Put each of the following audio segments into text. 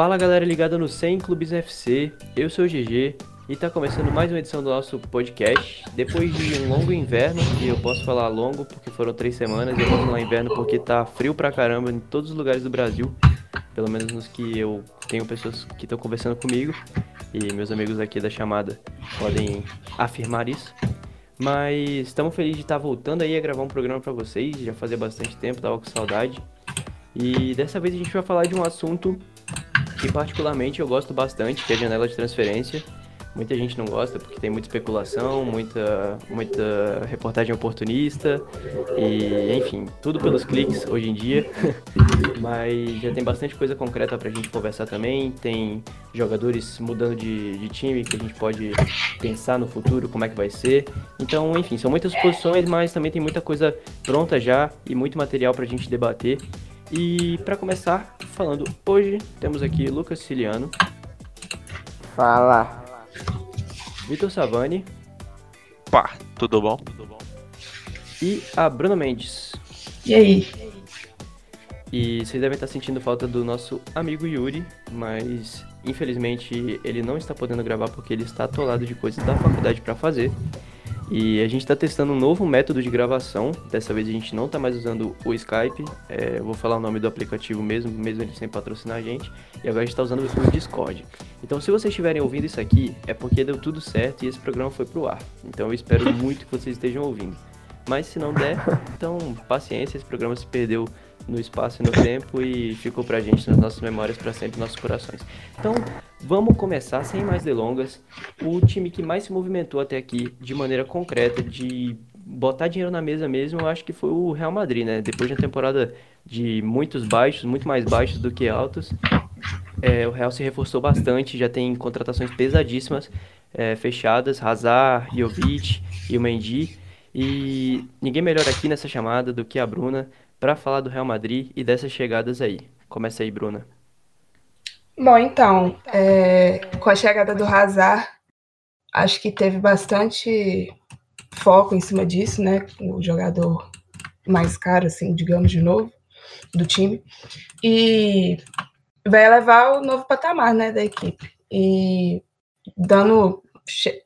Fala galera ligada no 100 Clubes FC, eu sou o GG e tá começando mais uma edição do nosso podcast. Depois de um longo inverno, e eu posso falar longo porque foram três semanas, e eu posso falar inverno porque tá frio pra caramba em todos os lugares do Brasil, pelo menos nos que eu tenho pessoas que estão conversando comigo, e meus amigos aqui da chamada podem afirmar isso. Mas estamos felizes de estar voltando aí a gravar um programa para vocês, já fazia bastante tempo, tava com saudade. E dessa vez a gente vai falar de um assunto que particularmente eu gosto bastante, que é a janela de transferência. Muita gente não gosta porque tem muita especulação, muita, muita reportagem oportunista e, enfim, tudo pelos cliques hoje em dia. Mas já tem bastante coisa concreta pra gente conversar também. Tem jogadores mudando de, de time que a gente pode pensar no futuro como é que vai ser. Então, enfim, são muitas posições, mas também tem muita coisa pronta já e muito material pra gente debater. E para começar, falando hoje, temos aqui Lucas Ciliano. Fala. Vitor Savani. Pá, tudo bom? Tudo bom. E a Bruna Mendes. E aí? E vocês devem estar sentindo falta do nosso amigo Yuri, mas infelizmente ele não está podendo gravar porque ele está atolado de coisas da faculdade para fazer. E a gente está testando um novo método de gravação. Dessa vez a gente não está mais usando o Skype. É, eu vou falar o nome do aplicativo mesmo, mesmo ele sem patrocinar a gente. E agora a gente está usando o Discord. Então, se vocês estiverem ouvindo isso aqui, é porque deu tudo certo e esse programa foi pro ar. Então, eu espero muito que vocês estejam ouvindo. Mas se não der, então paciência, esse programa se perdeu no espaço e no tempo e ficou pra gente nas nossas memórias para sempre, nos nossos corações. Então, vamos começar sem mais delongas. O time que mais se movimentou até aqui de maneira concreta, de botar dinheiro na mesa mesmo, eu acho que foi o Real Madrid, né? Depois de uma temporada de muitos baixos, muito mais baixos do que altos, é, o Real se reforçou bastante, já tem contratações pesadíssimas é, fechadas, Hazard, Jovic e o Mendy. E ninguém melhor aqui nessa chamada do que a Bruna para falar do Real Madrid e dessas chegadas aí. Começa aí, Bruna. Bom, então, é, com a chegada do Hazard, acho que teve bastante foco em cima disso, né? O jogador mais caro, assim, digamos de novo, do time. E vai levar o novo patamar, né, da equipe. E dando,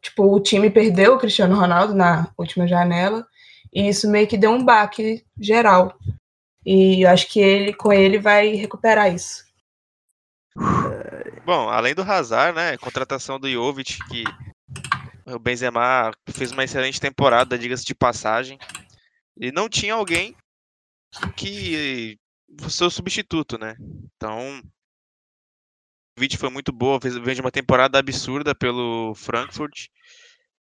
tipo, o time perdeu o Cristiano Ronaldo na última janela, e isso meio que deu um baque geral e eu acho que ele, com ele, vai recuperar isso. Bom, além do Hazard, né? Contratação do Jovic, que o Benzema fez uma excelente temporada, diga-se de passagem. E não tinha alguém que fosse o substituto, né? Então, o Jovic foi muito boa, fez, uma temporada absurda pelo Frankfurt.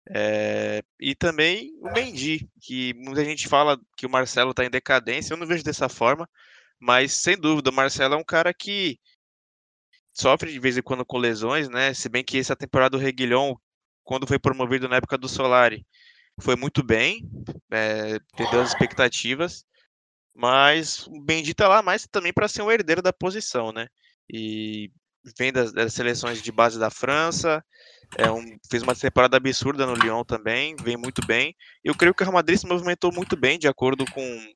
É, e também o Mendy, que muita gente fala que o Marcelo está em decadência, eu não vejo dessa forma, mas sem dúvida, o Marcelo é um cara que sofre de vez em quando com lesões, né? Se bem que essa temporada do Reguilhon, quando foi promovido na época do Solari, foi muito bem, é, entendeu as expectativas, mas o Mendy tá lá mais também para ser um herdeiro da posição, né? E vem das, das seleções de base da França, é um, fez uma temporada absurda no Lyon também, vem muito bem. Eu creio que o Real Madrid se movimentou muito bem, de acordo com,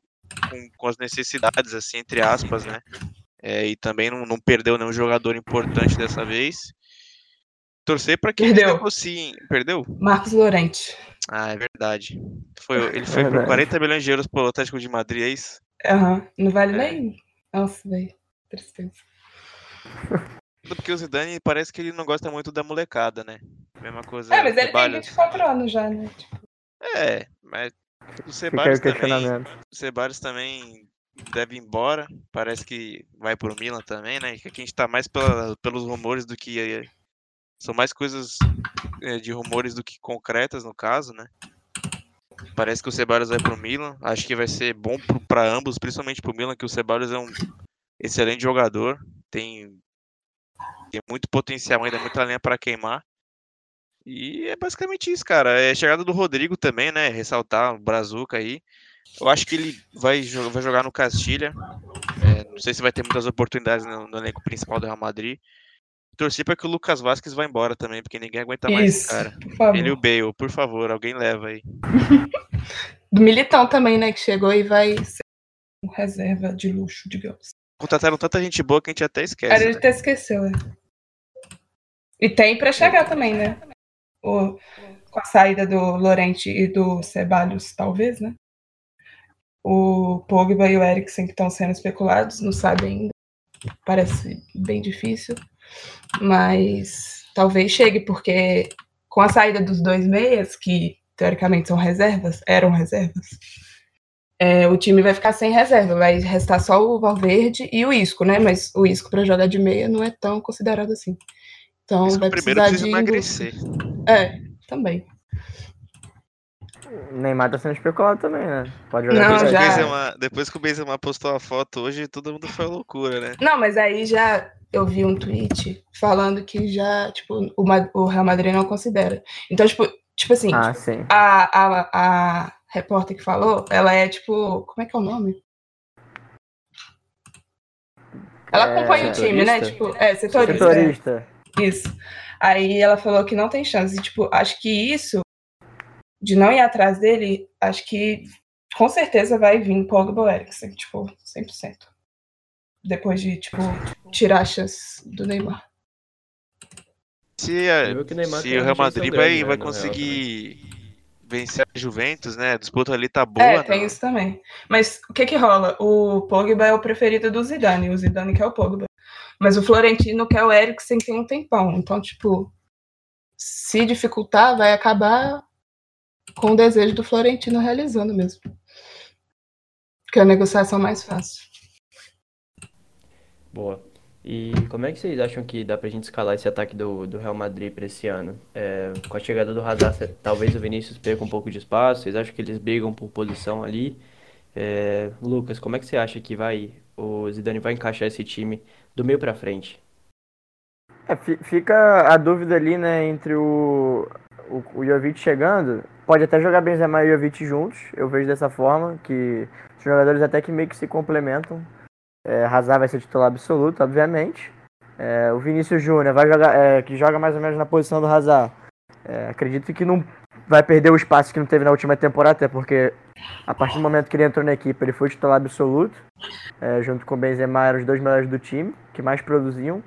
com, com as necessidades, assim, entre aspas, né? É, e também não, não, perdeu nenhum jogador importante dessa vez. Torcer para que perdeu. negociem. Perdeu? Marcos Lorente. Ah, é verdade. Foi, ele foi é por 40 milhões de euros pelo Atlético de Madrid, é isso? Aham, uhum. não vale é. nem. Nossa, velho. Tristeza. Porque o Zidane parece que ele não gosta muito da molecada, né? Mesma coisa. É, mas ele tem 24 anos já, né? Tipo... É, mas o Ceballos também. O Ceballos também deve ir embora. Parece que vai pro Milan também, né? Aqui a gente tá mais pela, pelos rumores do que. Eh, são mais coisas eh, de rumores do que concretas, no caso, né? Parece que o Ceballos vai pro Milan. Acho que vai ser bom para ambos, principalmente pro Milan, que o Ceballos é um excelente jogador. Tem tem muito potencial ainda, muita lenha para queimar. E é basicamente isso, cara. É a chegada do Rodrigo também, né? Ressaltar o Brazuca aí. Eu acho que ele vai, vai jogar no Castilha. É, não sei se vai ter muitas oportunidades no, no elenco principal do Real Madrid. Torci para que o Lucas Vasquez vá embora também, porque ninguém aguenta mais Isso, cara. Ele e o Bale, por favor, alguém leva aí. Do Militão também, né? Que chegou e vai ser um reserva de luxo, digamos. contrataram tanta gente boa que a gente até A esquece. gente né? até esqueceu, né? E tem pra chegar também, né? O, com a saída do Lorente e do Ceballos, talvez, né? O Pogba e o Eriksen que estão sendo especulados, não sabe ainda. Parece bem difícil. Mas talvez chegue, porque com a saída dos dois meias, que teoricamente são reservas, eram reservas, é, o time vai ficar sem reserva, vai restar só o Valverde e o Isco, né? Mas o Isco para jogar de meia não é tão considerado assim. Então Isso vai primeiro precisar precisa de emagrecer. É, também. O Neymar tá sendo especulado também, né? Pode jogar Não, Depois, de que o já- Benzema, depois que o Benzema postou a foto hoje, todo mundo foi loucura, né? Não, mas aí já eu vi um tweet falando que já, tipo, o, o Real Madrid não considera. Então, tipo, tipo assim, Ah, sim. a, a, a repórter que falou, ela é tipo, como é que é o nome? Ela É, acompanha o time, né? Tipo, é, setorista. é. Setorista. Isso. Aí ela falou que não tem chance. E, tipo, acho que isso, de não ir atrás dele, acho que com certeza vai vir Pogba ou Eriksen, tipo, 100%. Depois de, tipo, tirar a chance do Neymar. Se, a- o Neymar se o Real Madrid grande, vai, né, vai conseguir vencer a Juventus, né? A disputa ali tá boa. é, tem não. isso também. Mas o que que rola? O Pogba é o preferido do Zidane, o Zidane quer o Pogba. Mas o Florentino quer o Eriksen tem um tempão. Então, tipo, se dificultar, vai acabar com o desejo do Florentino realizando mesmo. Que é a negociação mais fácil. Boa. E como é que vocês acham que dá pra gente escalar esse ataque do, do Real Madrid pra esse ano? É, com a chegada do Hazard, talvez o Vinícius perca um pouco de espaço. Vocês acham que eles brigam por posição ali? É, Lucas, como é que você acha que vai o Zidane vai encaixar esse time do meio pra frente? É, fi- fica a dúvida ali, né, entre o, o, o Jovic chegando. Pode até jogar Benzema e Jovic juntos, eu vejo dessa forma, que são jogadores até que meio que se complementam. É, Hazard vai ser titular absoluto, obviamente. É, o Vinícius Júnior vai jogar, é, que joga mais ou menos na posição do Hazard. É, acredito que não vai perder o espaço que não teve na última temporada, até porque a partir do momento que ele entrou na equipe, ele foi titular absoluto. É, junto com o Benzema, eram os dois melhores do time, que mais produziam.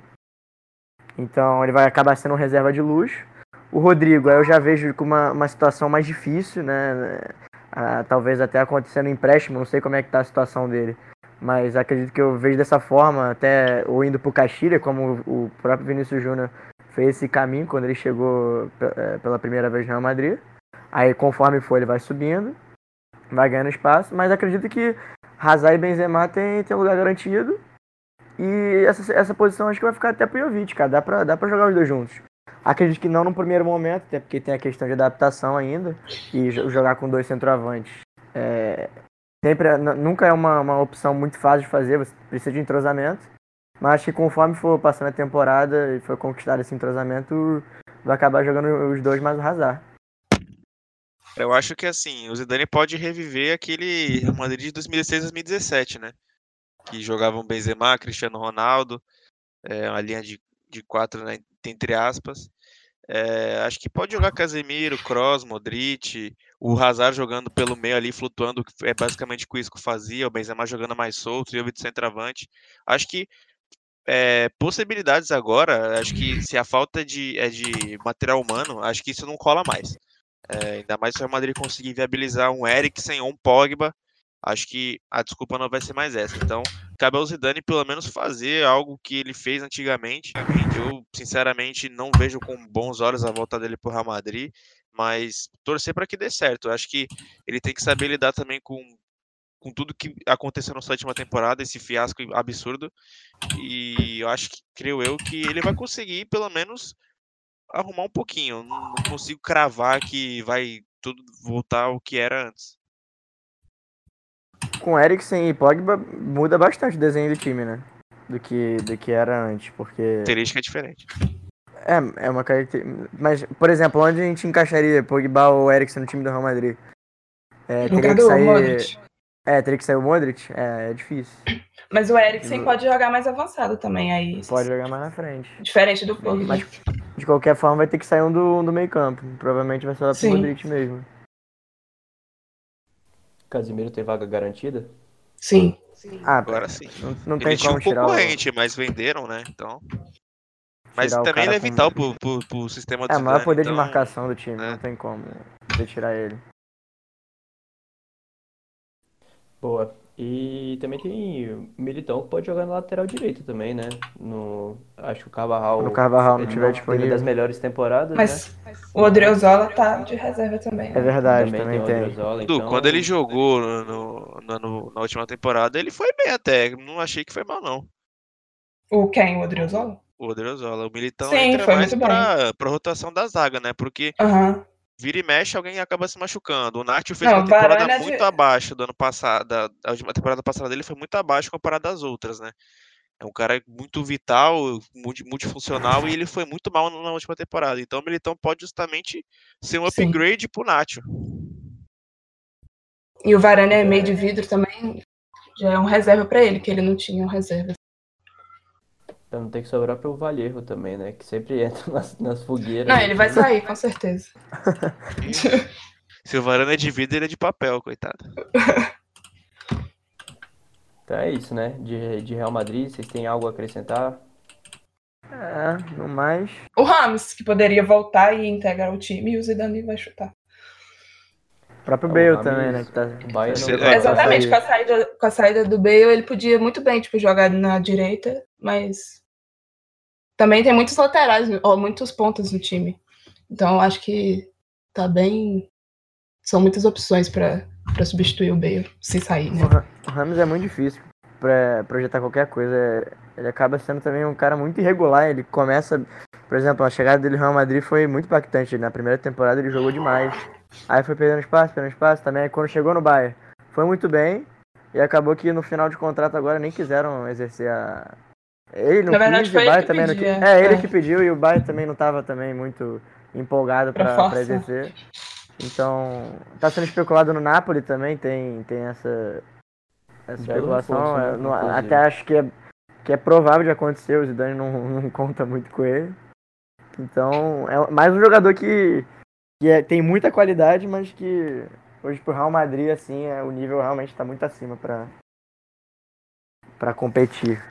Então ele vai acabar sendo um reserva de luxo. O Rodrigo, eu já vejo com uma, uma situação mais difícil, né? Ah, talvez até acontecendo empréstimo, não sei como é que tá a situação dele. Mas acredito que eu vejo dessa forma, até ou indo pro Castilha, como o próprio Vinícius Júnior fez esse caminho quando ele chegou eh, pela primeira vez no Real Madrid. Aí conforme for, ele vai subindo, vai ganhando espaço, mas acredito que Hazard e Benzema tem, tem lugar garantido. E essa, essa posição acho que vai ficar até pro Jovic, cara. Dá pra, dá pra jogar os dois juntos. Acredito que não no primeiro momento, até porque tem a questão de adaptação ainda. E jo- jogar com dois centroavantes. É, sempre, é- nunca é uma, uma opção muito fácil de fazer, você precisa de entrosamento. Mas acho que conforme for passando a temporada e for conquistado esse entrosamento, vai acabar jogando os dois mais o. Eu acho que assim, o Zidane pode reviver aquele Real Madrid de 2016, 2017, né? Que jogavam Benzema, Cristiano Ronaldo, é, uma linha de, de quatro, né, entre aspas. É, acho que pode jogar Casemiro, Kroos, Modric, o Hazard jogando pelo meio ali, flutuando, é basicamente o que o Isco fazia, o Benzema jogando mais solto, e o de centroavante. Acho que é, possibilidades agora, acho que se a falta de, é de material humano, acho que isso não cola mais. É, ainda mais se o Real Madrid conseguir viabilizar um Eriksen ou um Pogba, acho que a desculpa não vai ser mais essa. Então, cabe ao Zidane pelo menos fazer algo que ele fez antigamente. Eu, sinceramente, não vejo com bons olhos a volta dele para o Real Madrid, mas torcer para que dê certo. Eu acho que ele tem que saber lidar também com, com tudo que aconteceu na sua última temporada, esse fiasco absurdo. E eu acho que, creio eu, que ele vai conseguir pelo menos arrumar um pouquinho. Não, não consigo cravar que vai tudo voltar ao que era antes. Com Eriksen e Pogba muda bastante o desenho do time, né? Do que, do que era antes, porque... Característica é diferente. É, é uma característica. Mas, por exemplo, onde a gente encaixaria Pogba ou Eriksen no time do Real Madrid? É, No teria que sair. Modric. É, teria que sair o Modric? É, é difícil. Mas o Eriksen No- pode jogar mais avançado também, aí. Pode jogar mais na frente. Diferente do Pogba. Mas, de qualquer forma, vai ter que sair um do, um do meio campo. Provavelmente vai ser lá pro Sim. Modric mesmo. Casimiro tem vaga garantida? Sim. Ah, Agora sim. não, não tem Ele tinha como um tirar o, concorrente, mas venderam, né? Então. Mas tirar o também ele é com- vital pro, pro, pro sistema do É, o maior poder de então- marcação do time, né? não tem como você tirar ele. Boa. E também tem Militão que pode jogar na lateral direita também, né? No, acho que o Carvajal. Quando o Carvajal não ele tiver disponível. das melhores temporadas, Mas né? o Odriozola tá de reserva também. É né? verdade, Também também, tem tem. Então... quando ele jogou no, no- na- no- na última temporada, ele foi bem até. Não achei que foi mal, não. O quem? O Odriozola? O Odriozola. O Militão Sim, entra foi mais bem. pra, pra rotação da zaga, né? Porque Aham. Vira e mexe, alguém acaba se machucando. O Nath fez Não, uma temporada de- muito abaixo do ano passado. da- A última temporada passada dele foi muito abaixo comparado às outras, né? É um cara muito vital, multi- multifuncional, e ele foi muito mal na última temporada. Então o Militão pode justamente ser um Sim. upgrade pro Nacho. E o Varane é meio de vidro também. Já é um reserva pra ele, que ele não tinha um reserva. Pra não ter que sobrar pro Vallejo também, né? Que sempre entra nas, nas fogueiras. Não, ele vai sair, com certeza. Se o Varane é de vidro, ele é de papel, coitado. Então é isso, né? De, de Real Madrid, vocês têm algo a acrescentar? É, no mais. O Ramos, que poderia voltar e integrar o time, e o Zidane vai chutar. O próprio o Bale Rames- também, né? Que tá, o Bayern Esse- não Exatamente, com com a, saída, com a saída do Bale, ele podia muito bem, tipo, jogar na direita, mas também tem muitos laterais, ou muitos pontas no time. Então, acho que tá bem. São muitas opções pra substituir o Bale, se sair, né? O Ra- o Ramos é muito difícil pra projetar qualquer coisa. Ele acaba sendo também um cara muito irregular. Ele começa, por exemplo, a chegada dele no Real Madrid foi muito impactante. Na primeira temporada ele jogou demais. Aí foi perdendo espaço, perdendo espaço também. Quando chegou no Bayern, foi muito bem. E acabou que no final de contrato agora nem quiseram exercer a. Ele não Na verdade, quis, foi o também não pedia, quis. É, ele é. que pediu e o Bayern também não estava também muito empolgado pra exercer. Então, tá sendo especulado no Napoli também, tem, tem essa, essa especulação. né, é, não- inclusive. até acho que é, que é provável de acontecer, o Zidane não, não conta muito com ele. Então, é mais um jogador que, que é- tem muita qualidade, mas que hoje pro Real Madrid, assim, é, o nível realmente tá muito acima pra, pra competir.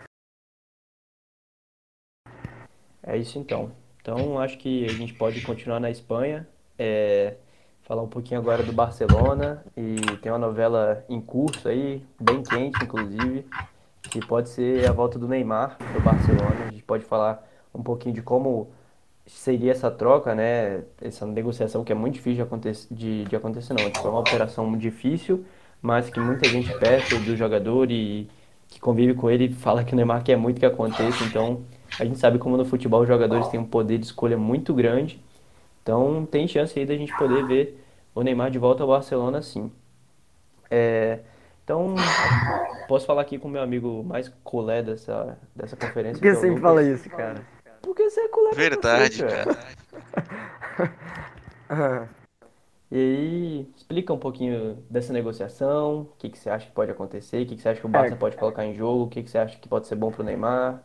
É isso então. Então acho que a gente pode continuar na Espanha, é, falar um pouquinho agora do Barcelona e tem uma novela em curso aí, bem quente inclusive, que pode ser a volta do Neymar pro Barcelona. A gente pode falar um pouquinho de como seria essa troca, né? Essa negociação que é muito difícil de acontecer, de, de acontecer não, tipo, é uma operação difícil, mas que muita gente perto do jogador e que convive com ele fala que o Neymar quer muito que aconteça, então a gente sabe como no futebol os jogadores têm um poder de escolha muito grande. Então tem chance aí da gente poder ver o Neymar de volta ao Barcelona sim. É, então posso falar aqui com o meu amigo mais colé dessa, dessa conferência. Por que que é sempre Lucas. fala isso, cara? Porque você é colé Verdade, você, cara. E aí, explica um pouquinho dessa negociação, o que, que você acha que pode acontecer, o que, que você acha que o Barça É. pode colocar em jogo, o que, que você acha que pode ser bom pro Neymar.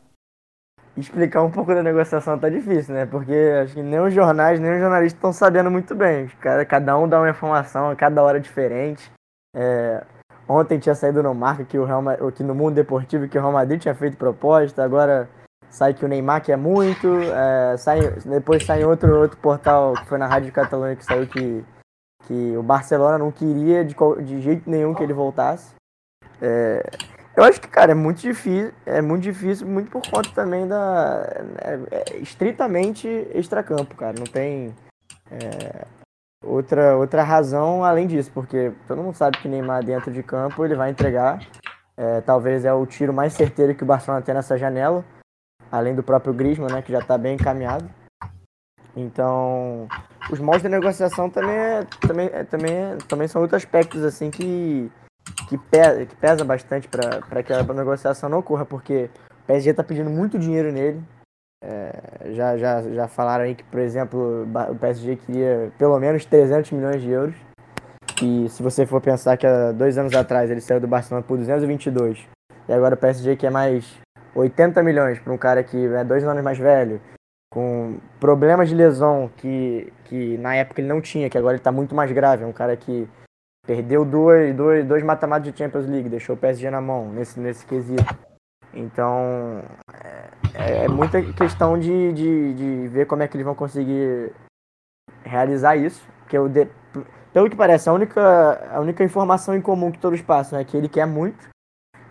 Explicar um pouco da negociação tá difícil, né? Porque acho que nem os jornais, nem os jornalistas estão sabendo muito bem. Cada um dá uma informação a cada hora diferente. É, ontem tinha saído no marca que o Real, que no mundo deportivo que o Real Madrid tinha feito proposta, agora sai que o Neymar quer muito, é, sai, depois sai em outro, outro portal que foi na Rádio Catalunha que saiu que, que o Barcelona não queria de, de jeito nenhum que ele voltasse. É, eu acho que, cara, é muito difícil, é muito difícil, muito por conta também da. É, é estritamente extracampo, cara. Não tem é, outra, outra razão além disso, porque todo mundo sabe que Neymar dentro de campo ele vai entregar. É, talvez é o tiro mais certeiro que o Barcelona tem nessa janela, além do próprio Griezmann, né, que já está bem encaminhado. Então, os moldes de negociação também, é, também, é, também, é- também são outros aspectos assim que, que, pesa, que pesa bastante para que a negociação não ocorra, porque o PSG está pedindo muito dinheiro nele. É, já, já, já falaram aí que, por exemplo, o PSG queria pelo menos 300 milhões de euros. E se você for pensar que há dois anos atrás ele saiu do Barcelona por 222 e agora o PSG quer mais 80 milhões para um cara que é dois anos mais velho, com problemas de lesão que, que na época ele não tinha, que agora ele está muito mais grave. É um cara que Perdeu dois, dois, dois mata-matas de Champions League, deixou o PSG na mão nesse, nesse quesito. Então, é, é muita questão de, de, de ver como é que eles vão conseguir realizar isso. Porque eu de... pelo que parece, a única, a única informação em comum que todos passam é que ele quer muito.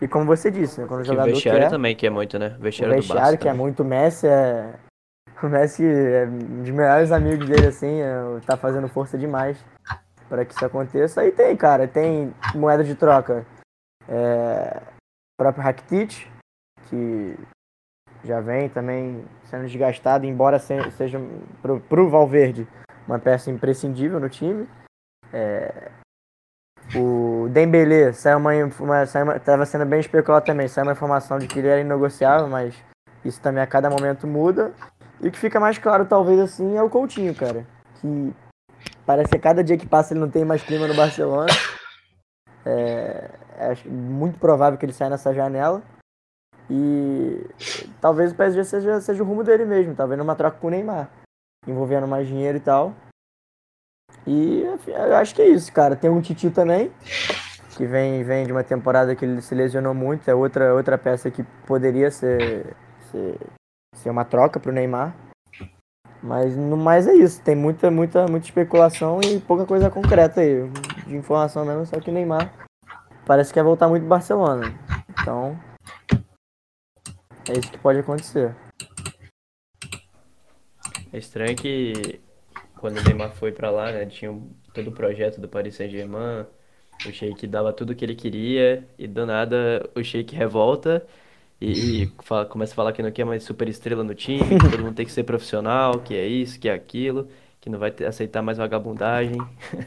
E como você disse, né, quando o jogador o vestiário quer, também quer muito, né? O o vestiário, do vestiário quer também. muito, o Messi é... O Messi é um dos melhores amigos dele, assim, é, tá fazendo força demais para que isso aconteça. Aí tem, cara, tem moeda de troca. É... O próprio Rakitic, que já vem também sendo desgastado, embora se- seja pro, pro Valverde uma peça imprescindível no time. É, o Dembele saiu uma, uma, saiu uma, tava sendo bem especulado também, saiu uma informação de que ele era inegociável, mas isso também a cada momento muda. E o que fica mais claro, talvez assim, é o Coutinho, cara. Que parece que cada dia que passa ele não tem mais clima no Barcelona. É, acho muito provável que ele saia nessa janela. E talvez o PSG seja, seja o rumo dele mesmo, talvez numa troca com o Neymar, envolvendo mais dinheiro e tal. E eu acho que é isso, cara. Tem um Titi também, que vem, vem de uma temporada que ele se lesionou muito, é outra, outra peça que poderia ser, ser, ser uma troca pro Neymar. Mas no mais é isso, tem muita, muita, muita especulação e pouca coisa concreta aí. De informação mesmo, só que Neymar parece que quer voltar muito Barcelona. Então, é isso que pode acontecer. É estranho que quando o Neymar foi pra lá, né, tinha todo o projeto do Paris Saint-Germain, o Sheik dava tudo o que ele queria e do nada o Sheik revolta e, e fala- começa a falar que não quer mais super estrela no time, que todo mundo tem que ser profissional, que é isso, que é aquilo, que não vai ter- aceitar mais vagabundagem.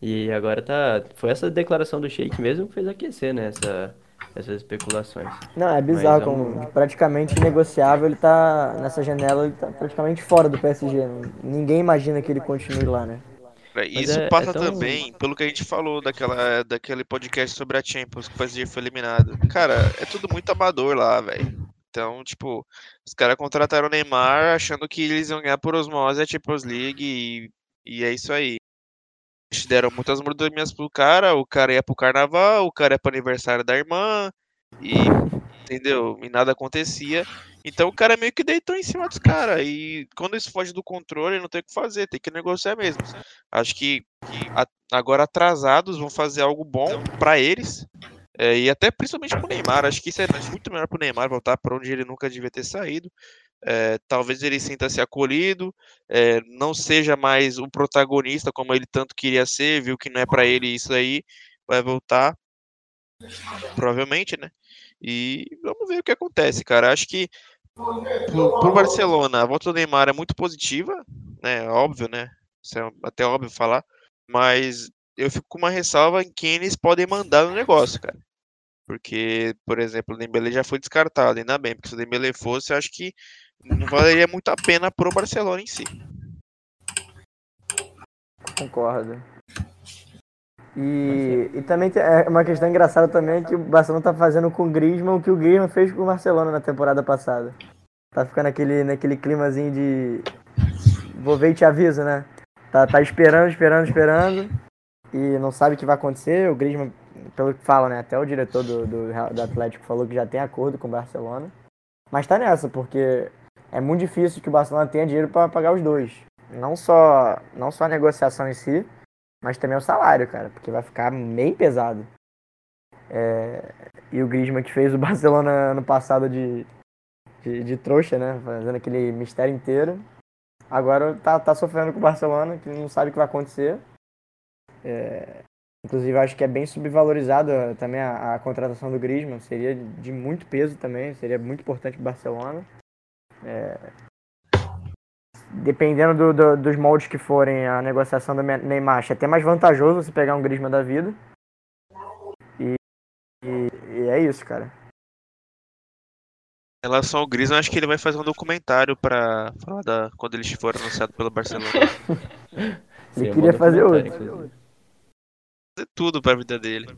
E agora tá, foi essa declaração do Sheik mesmo que fez aquecer, né, essa, essas especulações. Não, é bizarro, Mas é um- como praticamente negociável, ele tá nessa janela, ele tá praticamente fora do PSG. Ninguém imagina que ele continue lá, né? É, Isso é- é passa tão- também pelo que a gente falou daquela, daquele podcast sobre a Champions, que o PSG foi eliminado. Cara, é tudo muito amador lá, velho. Então, tipo, os caras contrataram o Neymar achando que eles iam ganhar por osmose a Champions League e, e é isso aí. Eles deram muitas mordomias pro cara, o cara ia pro carnaval, o cara ia pro aniversário da irmã, e entendeu? E nada acontecia. Então o cara meio que deitou em cima dos caras. E quando isso foge do controle, não tem o que fazer, tem que negociar mesmo. Acho que, que a- agora atrasados vão fazer algo bom pra eles. é, e até principalmente pro Neymar. Acho que isso é muito melhor pro Neymar voltar pra onde ele nunca devia ter saído. É, talvez ele sinta-se acolhido, é, não seja mais o protagonista como ele tanto queria ser, viu que não é pra ele isso aí, vai voltar, provavelmente, né? E vamos ver o que acontece, cara. Acho que pro, pro Barcelona, a volta do Neymar é muito positiva, né? Óbvio, né? Isso é até óbvio falar, mas eu fico com uma ressalva em quem eles podem mandar no negócio, cara. Porque, por exemplo, o Dembele já foi descartado, ainda bem, porque se o Dembele fosse, eu acho que não valeria muito a pena pro Barcelona em si. Concordo. E, e também é uma questão engraçada também que o Barcelona tá fazendo com o Griezmann o que o Griezmann fez com o Barcelona na temporada passada. Tá ficando naquele, naquele climazinho de vou ver e te aviso, né? Tá, tá esperando, esperando, esperando e não sabe o que vai acontecer. O Griezmann, pelo que fala, né? Até o diretor do, do, do Atlético falou que já tem acordo com o Barcelona. Mas tá nessa, porque é muito difícil que o Barcelona tenha dinheiro para pagar os dois. Não só, não só a negociação em si, mas também o salário, cara, porque vai ficar bem pesado. É, e o Griezmann que fez o Barcelona ano passado de, de, de trouxa, né? Fazendo aquele mistério inteiro. Agora tá, tá sofrendo com o Barcelona, que não sabe o que vai acontecer. É, inclusive, acho que é bem subvalorizada também a, a contratação do Griezmann. Seria de muito peso também, seria muito importante pro Barcelona. É, dependendo do- do- dos moldes que forem a negociação do Neymar, acho até mais vantajoso você pegar um Griezmann da vida. E, e- e é isso, cara. Em relação ao Griezmann, acho que ele vai fazer um documentário pra falar da quando ele for anunciado pelo Barcelona. Seria um queria bom fazer outro. Fazer tudo pra vida dele.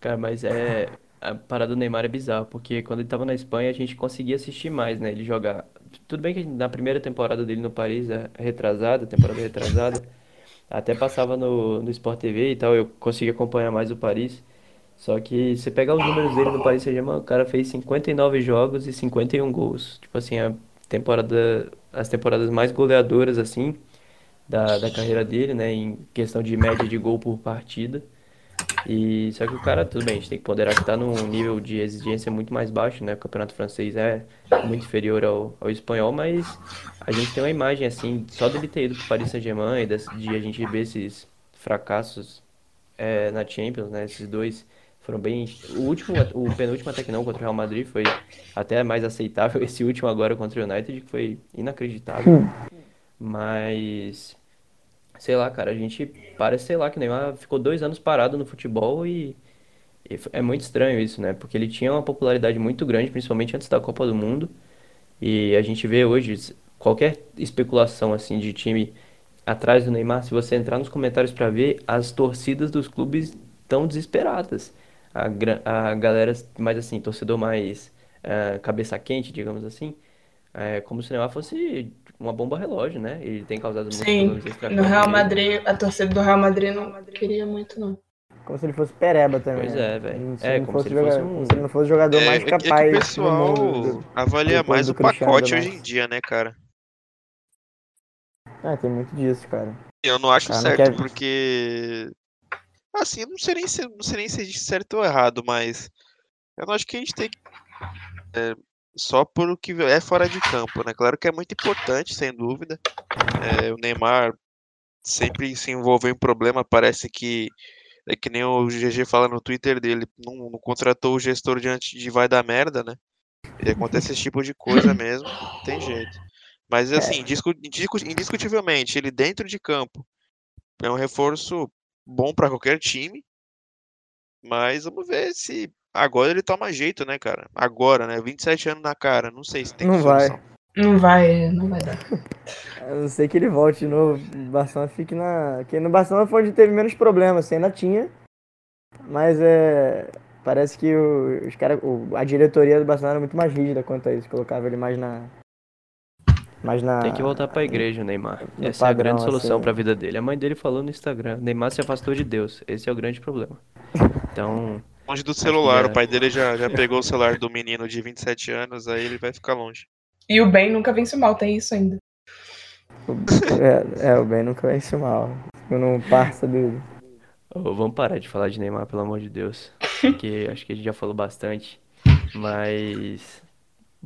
Cara, mas é. A parada do Neymar é bizarra, porque quando ele tava na Espanha a gente conseguia assistir mais, né? Ele jogar. Tudo bem que na primeira temporada dele no Paris, é retrasada, temporada retrasada, Até passava no, no Sport TV e tal, eu consegui acompanhar mais o Paris. Só que você pegar os números dele no Paris Saint-Germain, o cara fez 59 jogos e 51 gols. Tipo assim, a temporada, as temporadas mais goleadoras, assim, da, da carreira dele, né? Em questão de média de gol por partida. E só que o cara, tudo bem, a gente tem que ponderar que tá num nível de exigência muito mais baixo, né? O campeonato francês é muito inferior ao, ao espanhol, mas a gente tem uma imagem assim, só dele ter ido pro Paris Saint-Germain e de a gente ver esses fracassos é, na Champions, né? Esses dois foram bem. O último, o penúltimo até que não contra o Real Madrid foi até mais aceitável. Esse último agora contra o United que foi inacreditável. Mas sei lá, cara, a gente parece, sei lá, que o Neymar ficou dois anos parado no futebol e, e é muito estranho isso, né? Porque ele tinha uma popularidade muito grande, principalmente antes da Copa do Mundo. E a gente vê hoje qualquer especulação assim de time atrás do Neymar, se você entrar nos comentários para ver, as torcidas dos clubes estão desesperadas. A, a galera mais assim, torcedor mais eh, cabeça quente, digamos assim, é como se o Neymar fosse uma bomba relógio, né? Ele tem causado muitos Sim, no Real. Madrid, a torcida do Real Madrid não queria muito, não. Como se ele fosse pereba também. Pois né? é, velho. Se É, não como fosse se ele fosse joga- um- como se ele não fosse o jogador É, mais é que- é que capaz o do pessoal mundo. do- avalia depois mais do o pacote hoje em dia, né, cara? É, tem muito disso, cara. Eu não acho Cara, não certo, quer- porque. Assim, eu não sei nem se, não sei nem se é certo ou errado, mas eu não acho que a gente tem que. é, só por o que é fora de campo, né? Claro que é muito importante, sem dúvida. É, o Neymar sempre se envolveu em problema, parece que. É que nem o GG fala no Twitter dele, não, não contratou o gestor diante de vai dar merda, né? E acontece esse tipo de coisa mesmo, não tem jeito. Mas assim, discu- discu- indiscutivelmente, ele dentro de campo é um reforço bom pra qualquer time. Mas vamos ver se agora ele toma jeito, né, cara? Agora, né? 27 anos na cara, não sei se tem Não vai. solução. Não vai, não vai dar. A não ser que ele volte de novo. O Barcelona fique na. Que no Barcelona foi onde teve menos problemas, assim, ainda tinha. Mas é. Parece que os cara, a diretoria do Barcelona era muito mais rígida quanto a isso. Colocava ele mais na. Mais na. Tem que voltar pra igreja, Neymar. no Essa é a padrão, grande solução assim. pra vida dele. A mãe dele falou no Instagram: Neymar se afastou de Deus. Esse é o grande problema. Então, Longe do celular, já- o pai dele já, já pegou o celular do menino de 27 anos, aí ele vai ficar longe. E o bem nunca vence o mal, tem isso ainda. É, é, o Ben nunca vence mal. Eu não parça dele. ô, vamos parar de falar de Neymar, pelo amor de Deus. Porque acho que a gente já falou bastante. Mas.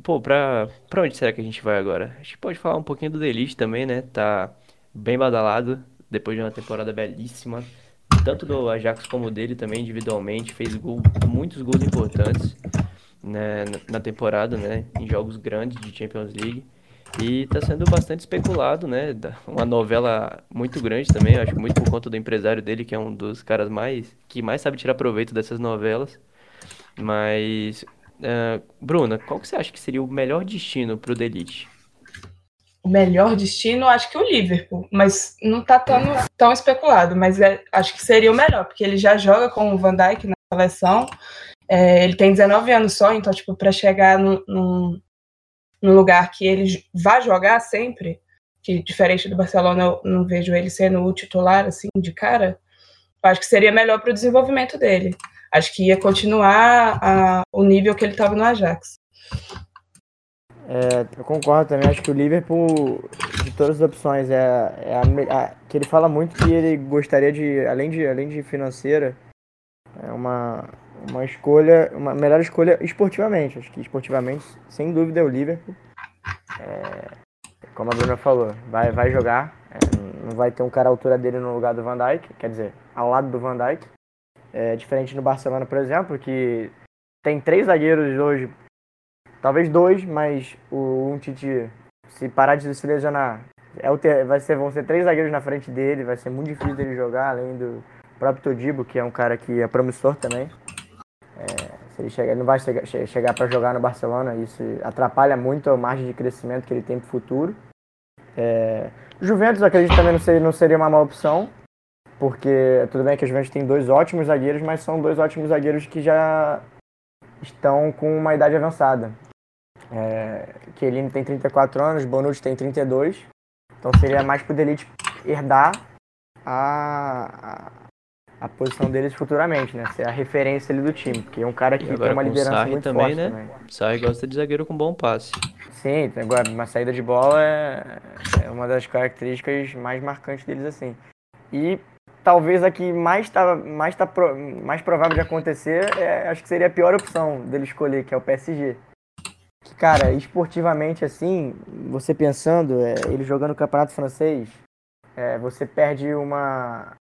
Pô, pra, pra onde será que a gente vai agora? A gente pode falar um pouquinho do Delite também, né? Tá bem badalado, depois de uma temporada belíssima. Tanto do Ajax como dele também, individualmente. Fez gol, muitos gols importantes né, na- temporada, né? Em jogos grandes de Champions League. E tá sendo bastante especulado, né? Uma novela muito grande também, acho muito por conta do empresário dele, que é um dos caras mais que mais sabe tirar proveito dessas novelas. Mas, ah, Bruna, qual que você acha que seria o melhor destino pro Delite? O melhor destino, acho que o Liverpool, mas não tá tão, tão especulado, mas é- acho que seria o melhor, porque ele já joga com o Van Dijk na seleção, é, ele tem 19 anos só, então, tipo, para chegar num, num, num lugar que ele vai jogar sempre, que diferente do Barcelona, eu não vejo ele sendo o titular, assim, de cara, acho que seria melhor para o desenvolvimento dele. Acho que ia continuar a- o nível que ele estava no Ajax. É, eu concordo também, acho que o Liverpool, de todas as opções, é, é a, a- que ele fala muito que ele gostaria de, além de, além de financeira, é uma, uma escolha, uma melhor escolha esportivamente. Acho que esportivamente, sem dúvida, é o Liverpool. É, como a Bruna falou, vai, vai jogar, é, não vai ter um cara à altura dele no lugar do Van Dijk, quer dizer, ao lado do Van Dijk. É, diferente no Barcelona, por exemplo, que tem três zagueiros hoje Talvez dois, mas o um se parar de se lesionar, é o ter, vai ser, vão ser três zagueiros na frente dele, vai ser muito difícil dele jogar, além do próprio Todibo, que é um cara que é promissor também. É, se ele, chegar, ele não vai chegar, che- chegar para jogar no Barcelona, isso atrapalha muito a margem de crescimento que ele tem para o futuro. É, Juventus, acredito também não seria, não seria uma má opção, porque tudo bem que a Juventus tem dois ótimos zagueiros, mas são dois ótimos zagueiros que já estão com uma idade avançada. É, Chiellini tem 34 anos, Bonucci tem 32. Então seria mais pro Delite herdar a, a, a posição deles futuramente, né? Ser a referência ali do time, porque é um cara que tem uma liderança Sarri muito também, forte né? também. Sarri gosta de zagueiro com bom passe. Sim, agora uma saída de bola é, é uma das características mais marcantes deles assim. E talvez a que mais tá, mais, tá mais provável de acontecer, é, acho que seria a pior opção dele escolher, que é o PSG. Que, cara, esportivamente assim, você pensando, é, ele jogando o campeonato francês, é, você perde uma.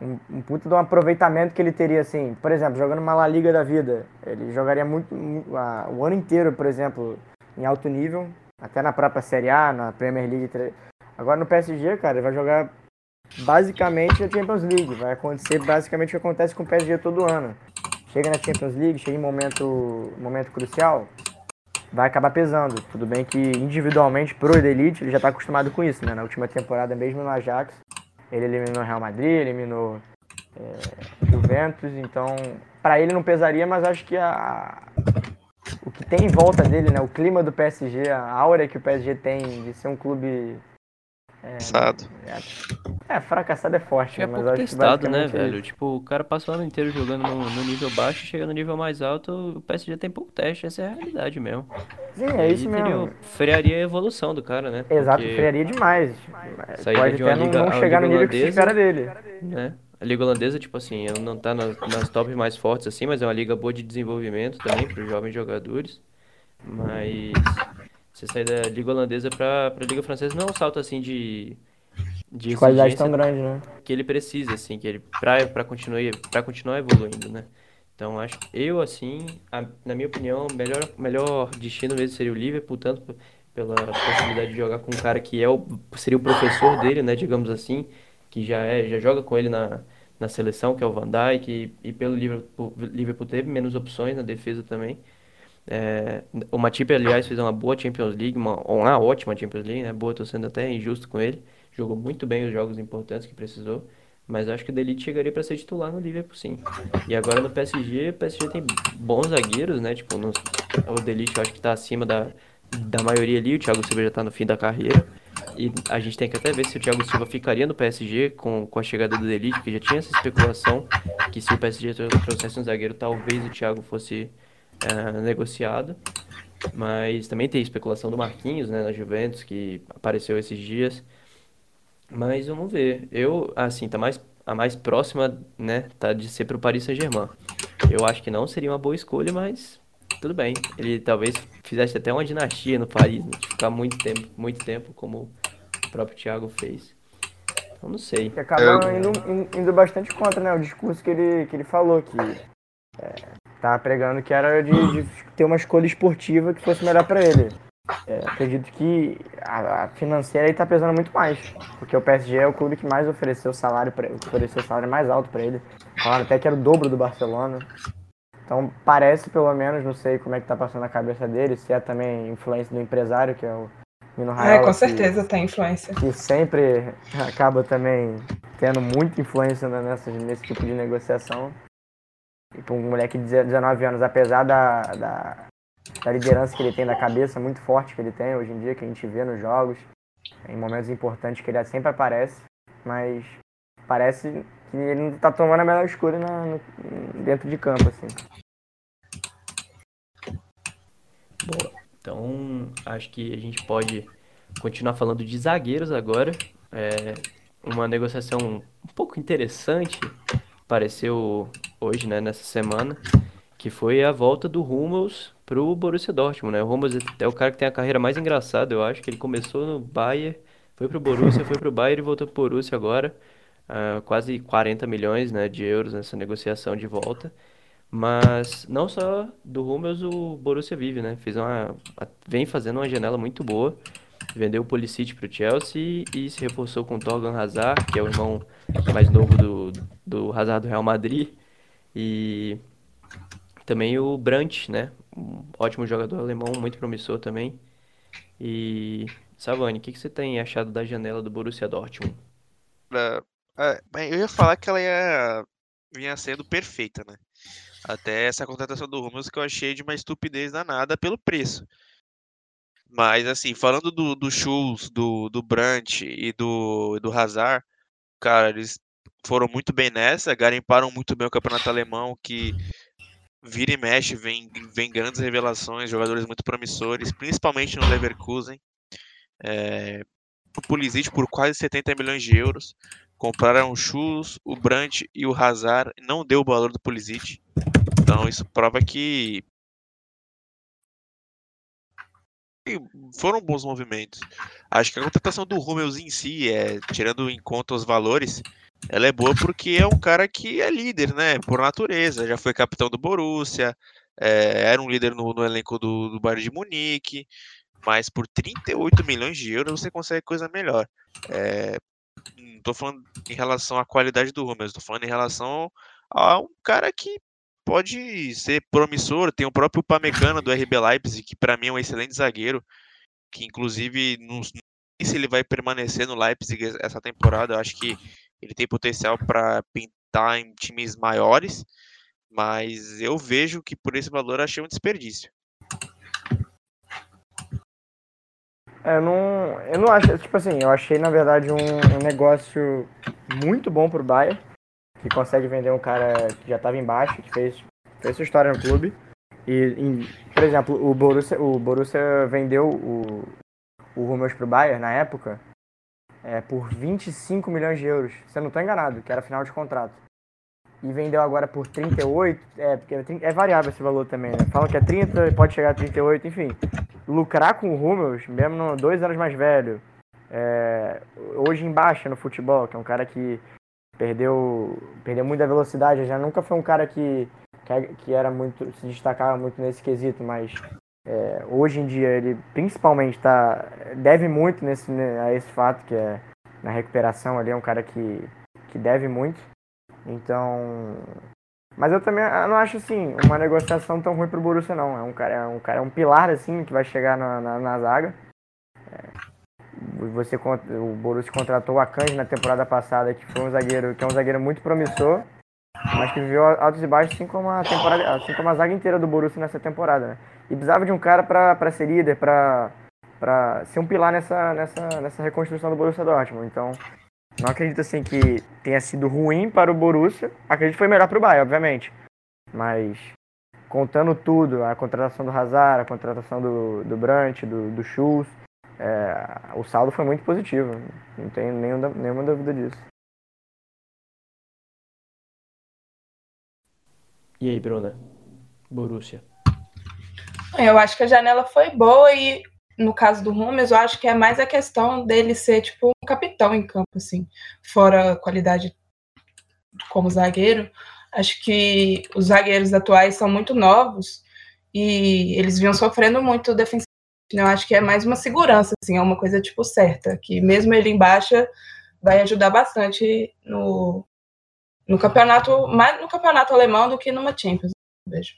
Um, um de um aproveitamento que ele teria, assim. Por exemplo, jogando uma La Liga da vida, ele jogaria muito, mu- a- o ano inteiro, por exemplo, em alto nível, até na própria Série A, na Premier League. Agora no PSG, cara, ele vai jogar basicamente a Champions League. Vai acontecer basicamente o que acontece com o PSG todo ano. Chega na Champions League, chega em momento, momento crucial, vai acabar pesando. Tudo bem que individualmente pro Elite ele já está acostumado com isso, né? Na última temporada, mesmo no Ajax, ele eliminou Real Madrid, eliminou é, Juventus, então para ele não pesaria, mas acho que a, o que tem em volta dele, né? O clima do PSG, a aura que o PSG tem de ser um clube Passado. é, fracassado é forte, Acho que é né? mas pouco acho que testado, né, é velho? Tipo, o cara passa o ano inteiro jogando no, no nível baixo, chega no nível mais alto, o PSG tem pouco teste, essa é a realidade mesmo. Sim, é E isso teria- mesmo. frearia a evolução do cara, né? Exato, Porque, frearia demais. Saída Pode de uma até não, liga- não a chegar no liga nível que se espera dele. né? A liga holandesa, tipo assim, ela não tá nas, nas tops mais fortes assim, mas é uma liga boa de desenvolvimento também para os jovens jogadores. Mas você sair da liga holandesa pra, pra liga francesa não é um salto assim de de De qualidade tão grande, né? que ele precisa, assim, que ele pra, pra, continuar, pra continuar evoluindo, né? Então, acho eu, assim, a- na minha opinião, o melhor, melhor destino mesmo seria o Liverpool, tanto pela possibilidade de jogar com um cara que é o, seria o professor dele, né, digamos assim, que já é, já joga com ele na, na seleção, que é o Van Dijk, e, e pelo Liverpool, Liverpool teve menos opções na defesa também. É, o Matip, aliás, fez uma boa Champions League, uma, uma ótima Champions League, né? Boa, tô sendo até injusto com ele. Jogou muito bem os jogos importantes que precisou. Mas acho que o Delite chegaria para ser titular no Liverpool, sim. E agora no PSG, o PSG tem bons zagueiros, né? Tipo, no, o Delite eu acho que tá acima da, da maioria ali. O Thiago Silva já tá no fim da carreira. E a gente tem que até ver se o Thiago Silva ficaria no PSG com, com a chegada do Delite, porque já tinha essa especulação que se o PSG trouxesse um zagueiro, talvez o Thiago fosse eh, negociado. Mas também tem especulação do Marquinhos, né, na Juventus, que apareceu esses dias. Mas vamos ver. Eu, assim, tá mais, a mais próxima, né, tá de ser pro Paris Saint-Germain. Eu acho que não seria uma boa escolha, mas tudo bem. Ele talvez fizesse até uma dinastia no Paris, né, de ficar muito tempo, muito tempo, como o próprio Thiago fez. Então não sei. Que acaba indo, in- indo bastante contra, né? O discurso que ele, que ele falou, que é, tava pregando que era de, de ter uma escolha esportiva que fosse melhor pra ele. É, acredito que a, a financeira aí tá pesando muito mais, porque o PSG é o clube que mais ofereceu salário para ofereceu o salário mais alto pra ele. Falaram até que era o dobro do Barcelona. Então parece pelo menos, não sei como é que tá passando na cabeça dele, se é também influência do empresário, que é o Mino É, Raiola, com que- certeza tem influência. que sempre acaba também tendo muita influência né, nessa, nesse tipo de negociação. E para um moleque de 19 anos, apesar da, da, da liderança que ele tem, da cabeça muito forte que ele tem hoje em dia, que a gente vê nos jogos, em momentos importantes que ele sempre aparece, mas parece que ele não está tomando a melhor escolha na- no- dentro de campo, assim. Boa. Então, acho que a gente pode continuar falando de zagueiros agora. É uma negociação um pouco interessante apareceu hoje, né, nessa semana, que foi a volta do Hummels pro Borussia Dortmund, né? O Hummels é o cara que tem a carreira mais engraçada, eu acho, que ele começou no Bayern, foi pro Borussia, foi pro Bayern e voltou pro Borussia agora. Ah, quase 40 milhões, né, de euros nessa negociação de volta. Mas não só do Hummels o Borussia vive, né? Fez uma, vem fazendo uma janela muito boa. Vendeu o Pulisic pro Chelsea e se reforçou com o Torgan Hazard, que é o irmão mais novo do, do Hazard do Real Madrid. E também o Brandt, né? Um ótimo jogador alemão, muito promissor também. E Savani, o que que você tem achado da janela do Borussia Dortmund? É, é, eu ia falar que ela ia, vinha sendo perfeita, né? Até essa contratação do Hummels que eu achei de uma estupidez danada pelo preço. Mas assim, falando do, do Schultz, do, do Brandt e do, do Hazard, cara, eles foram muito bem nessa, garimparam muito bem o campeonato alemão, que vira e mexe, vem, vem grandes revelações, jogadores muito promissores, principalmente no Leverkusen. É, o Pulisic por quase 70 milhões de euros. Compraram o Schultz, o Brandt e o Hazard. Não deu o valor do Pulisic. Então isso prova que foram bons movimentos. Acho que a contratação do Hummels em si, é, tirando em conta os valores, ela é boa porque é um cara que é líder, né? Por natureza. Já foi capitão do Borussia, é, era um líder no, no elenco do, do Bayern de Munique, mas por 38 milhões de euros você consegue coisa melhor. É, não estou falando em relação à qualidade do Hummels, estou falando em relação a um cara que pode ser promissor. Tem o próprio Pamecano do RB Leipzig, que para mim é um excelente zagueiro, que inclusive não sei se ele vai permanecer no Leipzig essa temporada. Eu acho que ele tem potencial para pintar em times maiores, mas eu vejo que por esse valor achei um desperdício. É, eu não, eu não acho, tipo assim, eu achei na verdade um, um negócio muito bom pro Bayern, que consegue vender um cara que já estava embaixo, que fez, fez sua história no clube. E, em, por exemplo, o Borussia, o Borussia vendeu o, o Hummels pro Bayern na época é, por 25 milhões de euros, se eu não estou enganado, que era final de contrato. E vendeu agora por 38, é, porque é, é variável esse valor também, né? Fala que é 30, pode chegar a 38, enfim. Lucrar com o Hummels, mesmo dois anos mais velho, é, hoje em baixa no futebol, que é um cara que perdeu, perdeu muita velocidade, já nunca foi um cara que, que, era muito, se destacava muito nesse quesito, mas é, hoje em dia ele principalmente tá, deve muito nesse, né, a esse fato que é na recuperação ali, é um cara que, que deve muito. Então. Mas eu também eu não acho assim uma negociação tão ruim pro Borussia não. É um cara, é um cara, é um pilar assim que vai chegar na, na, na zaga. É, você o Borussia contratou o Akanji na temporada passada, que foi um zagueiro, que é um zagueiro muito promissor, mas que viveu altos e baixos assim como a temporada, assim como a zaga inteira do Borussia nessa temporada, né? E precisava de um cara para ser líder, para ser um pilar nessa, nessa, nessa reconstrução do Borussia Dortmund. Então, não acredito assim que tenha sido ruim para o Borussia. Acredito que foi melhor para o Bayern, obviamente. Mas contando tudo, a contratação do Hazard, a contratação do, do Brandt, do, do Schultz, é, o saldo foi muito positivo. Não tenho nenhuma, nenhuma dúvida disso. E aí, Bruna? Borussia. Eu acho que a janela foi boa e no caso do Rumes, eu acho que é mais a questão dele ser tipo um capitão em campo, assim, fora a qualidade como zagueiro. Acho que os zagueiros atuais são muito novos e eles vinham sofrendo muito defensivamente. Eu acho que é mais uma segurança, assim, é uma coisa tipo certa, que mesmo ele em baixa vai ajudar bastante no, no campeonato, mais no campeonato alemão do que numa Champions, vejo.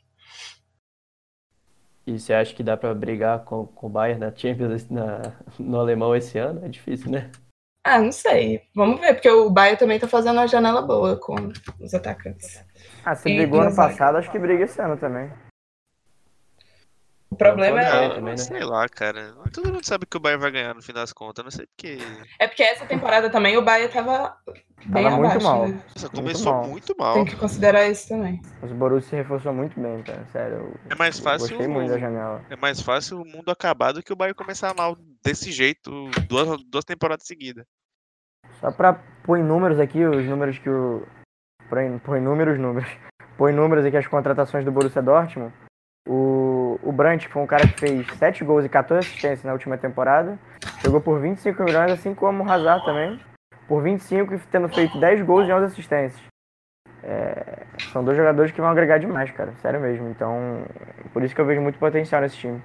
E você acha que dá para brigar com, com o Bayern na Champions na, no alemão esse ano? É difícil, né? Ah, não sei. Vamos ver, porque o Bayern também tá fazendo uma janela boa com os atacantes. Ah, se brigou ano passado, acho que briga esse ano também. O problema é. Também, né? Sei lá, cara. Todo mundo sabe que o Bayern vai ganhar no fim das contas. Não sei porque. É porque essa temporada também o Bayern tava bem tava abaixo, muito mal. Né? Nossa, começou mal. muito mal. Tem que considerar isso também. Os Borussia se reforçou muito bem, cara. Sério. eu- É mais fácil. Gostei muito da janela. É mais fácil o mundo acabar do que o Bayern começar mal desse jeito duas, duas temporadas seguidas. Só pra pôr em números aqui, os números que o. Põe, põe números, números. Põe números aqui as contratações do Borussia Dortmund. O, o Brandt, que foi um cara que fez 7 gols e 14 assistências na última temporada, jogou por 25 milhões, assim como o Hazard também, por 25 e tendo feito 10 gols e 11 assistências. É, são dois jogadores que vão agregar demais, cara, sério mesmo. Então, por isso que eu vejo muito potencial nesse time.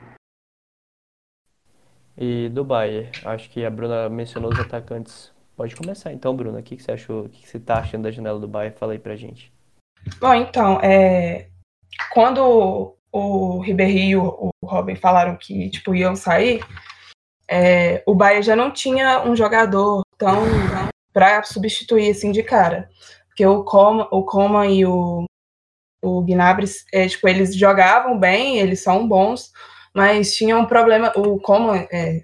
E do Bayern, acho que a Bruna mencionou os atacantes. Pode começar então, Bruna. O que, que você achou? O que, que você tá achando da janela do Bayern? Fala aí pra gente. Bom, então, é, quando o Ribéry e o, o Robin falaram que tipo, iam sair, é, o Bayern já não tinha um jogador tão para substituir assim de cara. Porque o Coman, o Coman e o, o Gnabry, é, tipo, eles jogavam bem, eles são bons, mas tinha um problema, o Coman, é,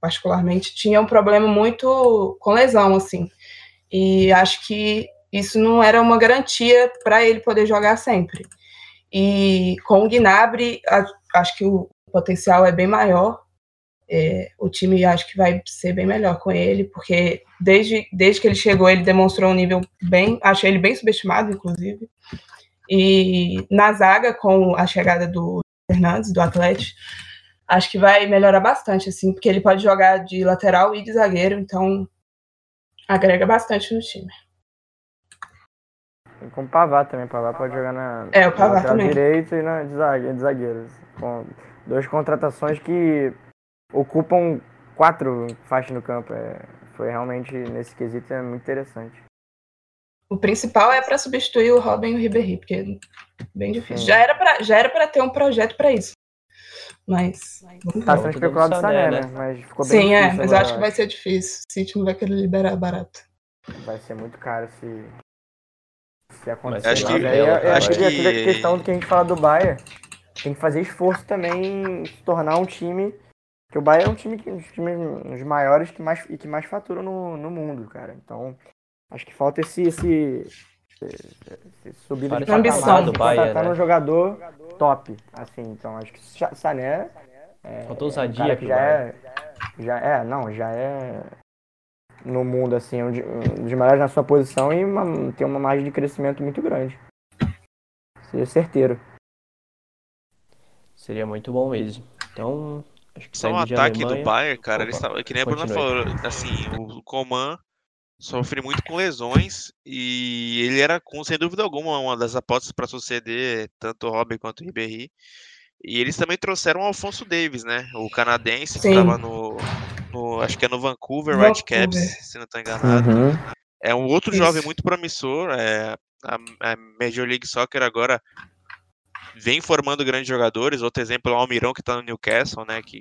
particularmente, tinha um problema muito com lesão, assim. E acho que isso não era uma garantia para ele poder jogar sempre. E com o Gnabry, acho que o potencial é bem maior. É, o time acho que vai ser bem melhor com ele, porque desde, desde que ele chegou, ele demonstrou um nível bem. Acho ele bem subestimado, inclusive. E na zaga, com a chegada do Fernandes, do Atlético, acho que vai melhorar bastante, assim, porque ele pode jogar de lateral e de zagueiro, então agrega bastante no time. Com o Pavar também, Pavar pode jogar na, é, o também. direito e na de zagueiro. Com duas contratações que ocupam quatro faixas no campo. É, foi realmente, nesse quesito, é muito interessante. O principal é para substituir o Robin e o Ribéry, porque é bem difícil. Já era para já era para ter um projeto para isso. Mas tá sendo especulado o Sané, né? Mas ficou bem Sim, é, mas eu acho que vai ser difícil. O City não vai querer liberar barato. Vai ser muito caro se se acontecer. Acho que, eu, eu, acho que... a questão do que a gente fala do Bayern, tem que fazer esforço também em se tornar um time que o Bayern é um time que um dos times os maiores que mais e que mais fatura no, no mundo, cara. Então, Acho que falta esse, esse, esse, esse subida de ambição do Bayern, tá, tá né? no jogador top, assim. Então acho que Sané é, Faltou ousadia é um já é, já é, não, já é no mundo assim, um dos melhores na sua posição e uma, tem uma margem de crescimento muito grande. Seria certeiro. Seria muito bom mesmo. Então, acho que só um ataque Alemanha... do Bayern, cara, Opa, eles tavam, que nem a Bruna falou, assim, o Coman sofre muito com lesões e ele era, com sem dúvida alguma, uma das apostas para suceder tanto o Robin quanto o Ribéry. E eles também trouxeram o Alfonso Davis, né? O canadense Sim. que estava no, no, Acho que é no Vancouver, Vancouver. Caps se não estou enganado. Uhum. É um outro Isso. jovem muito promissor. É, a, a, Major League Soccer agora vem formando grandes jogadores. Outro exemplo é o Almirão, que está no Newcastle, né? Que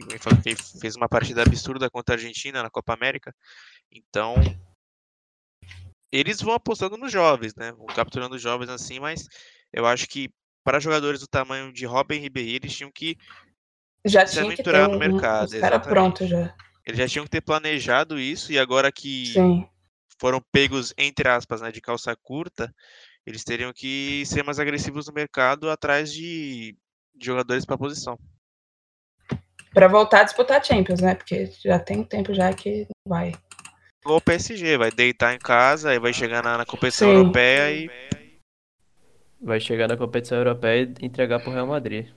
fez uma partida absurda contra a Argentina na Copa América. Então, eles vão apostando nos jovens, né? Vão capturando os jovens assim, mas eu acho que para jogadores do tamanho de Robin Ribeirinho, eles tinham que já se aventurar no mercado. Um, cara pronto já. Eles já tinham que ter planejado isso e agora que Sim. foram pegos, entre aspas, né, de calça curta, eles teriam que ser mais agressivos no mercado atrás de, de jogadores para posição. Para voltar a disputar Champions, né? Porque já tem um tempo já que não vai igual o PSG, vai deitar em casa, aí vai chegar na, na competição Sim. europeia e. Vai chegar na competição europeia e entregar pro Real Madrid.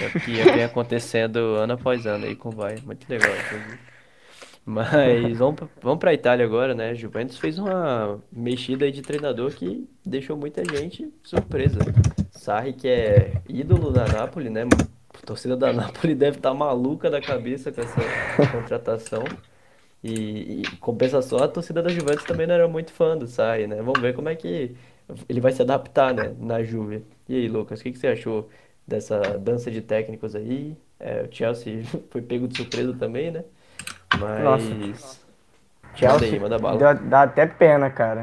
É o que vem acontecendo ano após ano aí com o Bayern. Muito legal, inclusive. Mas vamos, vamos para a Itália agora, né? Juventus fez uma mexida aí de treinador que deixou muita gente surpresa. Sarri, que é ídolo da Napoli, né? A torcida da Napoli deve estar tá maluca da cabeça com essa contratação. E, e compensação, a torcida da Juventus também não era muito fã do Sarri, né? Vamos ver como é que ele vai se adaptar, né, na Juve. E aí, Lucas, o que, que você achou dessa dança de técnicos aí? É, o Chelsea foi pego de surpresa também, né? Mas. Nossa. Chelsea manda aí, manda bala. Dá, dá até pena, cara.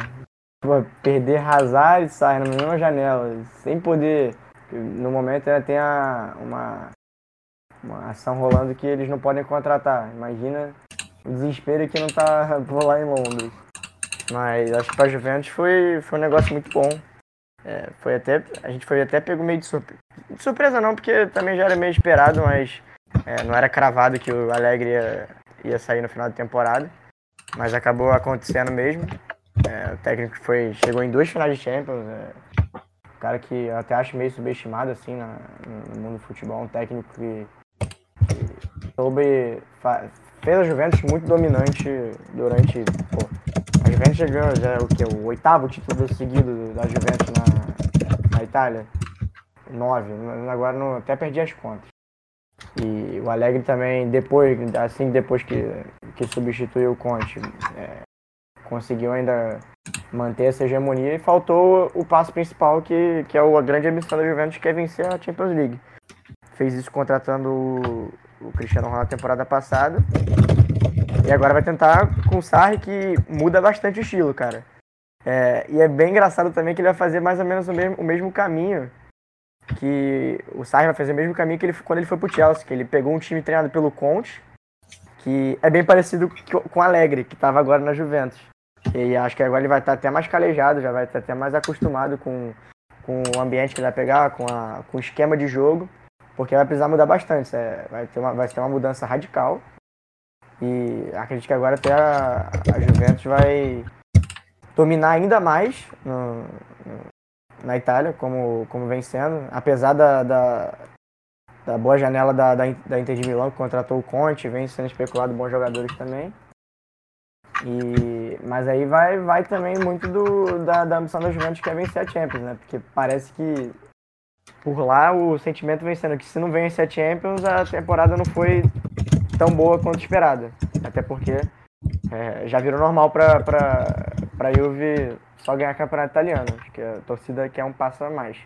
Pô, perder Hazard e sair na mesma janela, sem poder. No momento ainda tem a, uma, uma ação rolando que eles não podem contratar. Imagina o desespero que não tá por lá em Londres. Mas acho que pra Juventus foi, foi um negócio muito bom. É, foi até, a gente foi até pego meio de surpresa. De surpresa não, porque também já era meio esperado, mas é, não era cravado que o Alegre ia, ia sair no final da temporada. Mas acabou acontecendo mesmo. É, o técnico foi, chegou em duas finais de Champions. É, um cara que eu até acho meio subestimado assim na, no mundo do futebol. Um técnico que, que soube fez a Juventus muito dominante durante. Pô, a Juventus chegou já é o que? O oitavo título seguido da Juventus na, na Itália. Nove. Agora não, até perdi as contas. E o Alegre também, depois, assim depois que, que substituiu o Conte, é, conseguiu ainda manter essa hegemonia e faltou o passo principal que, que é a grande ambição da Juventus, que é vencer a Champions League. Fez isso contratando o Cristiano Ronaldo na temporada passada. E agora vai tentar com o Sarri, que muda bastante o estilo, cara. É, e é bem engraçado também que ele vai fazer mais ou menos o mesmo, o mesmo caminho que o Sarri vai fazer o mesmo caminho que ele quando ele foi pro Chelsea, que ele pegou um time treinado pelo Conte, que é bem parecido com o Alegre, que estava agora na Juventus. E acho que agora ele vai estar até mais calejado, já vai estar até mais acostumado com, com o ambiente que ele vai pegar, com, a, com o esquema de jogo, porque vai precisar mudar bastante. É, vai, ter uma, vai ter uma mudança radical. E acredito que agora até a, a Juventus vai dominar ainda mais no, na Itália, como, como vem sendo. Apesar da, da, da boa janela da, da, da Inter de Milão, que contratou o Conte, vem sendo especulado bons jogadores também. E, mas aí vai, vai também muito do, da, da ambição da Juventus que é vencer a Champions, né? Porque parece que por lá o sentimento vem sendo que se não vencer a Champions, a temporada não foi tão boa quanto esperada. Até porque é, já virou normal para para Juve só ganhar campeonato italiano. Acho que a torcida quer um passo a mais.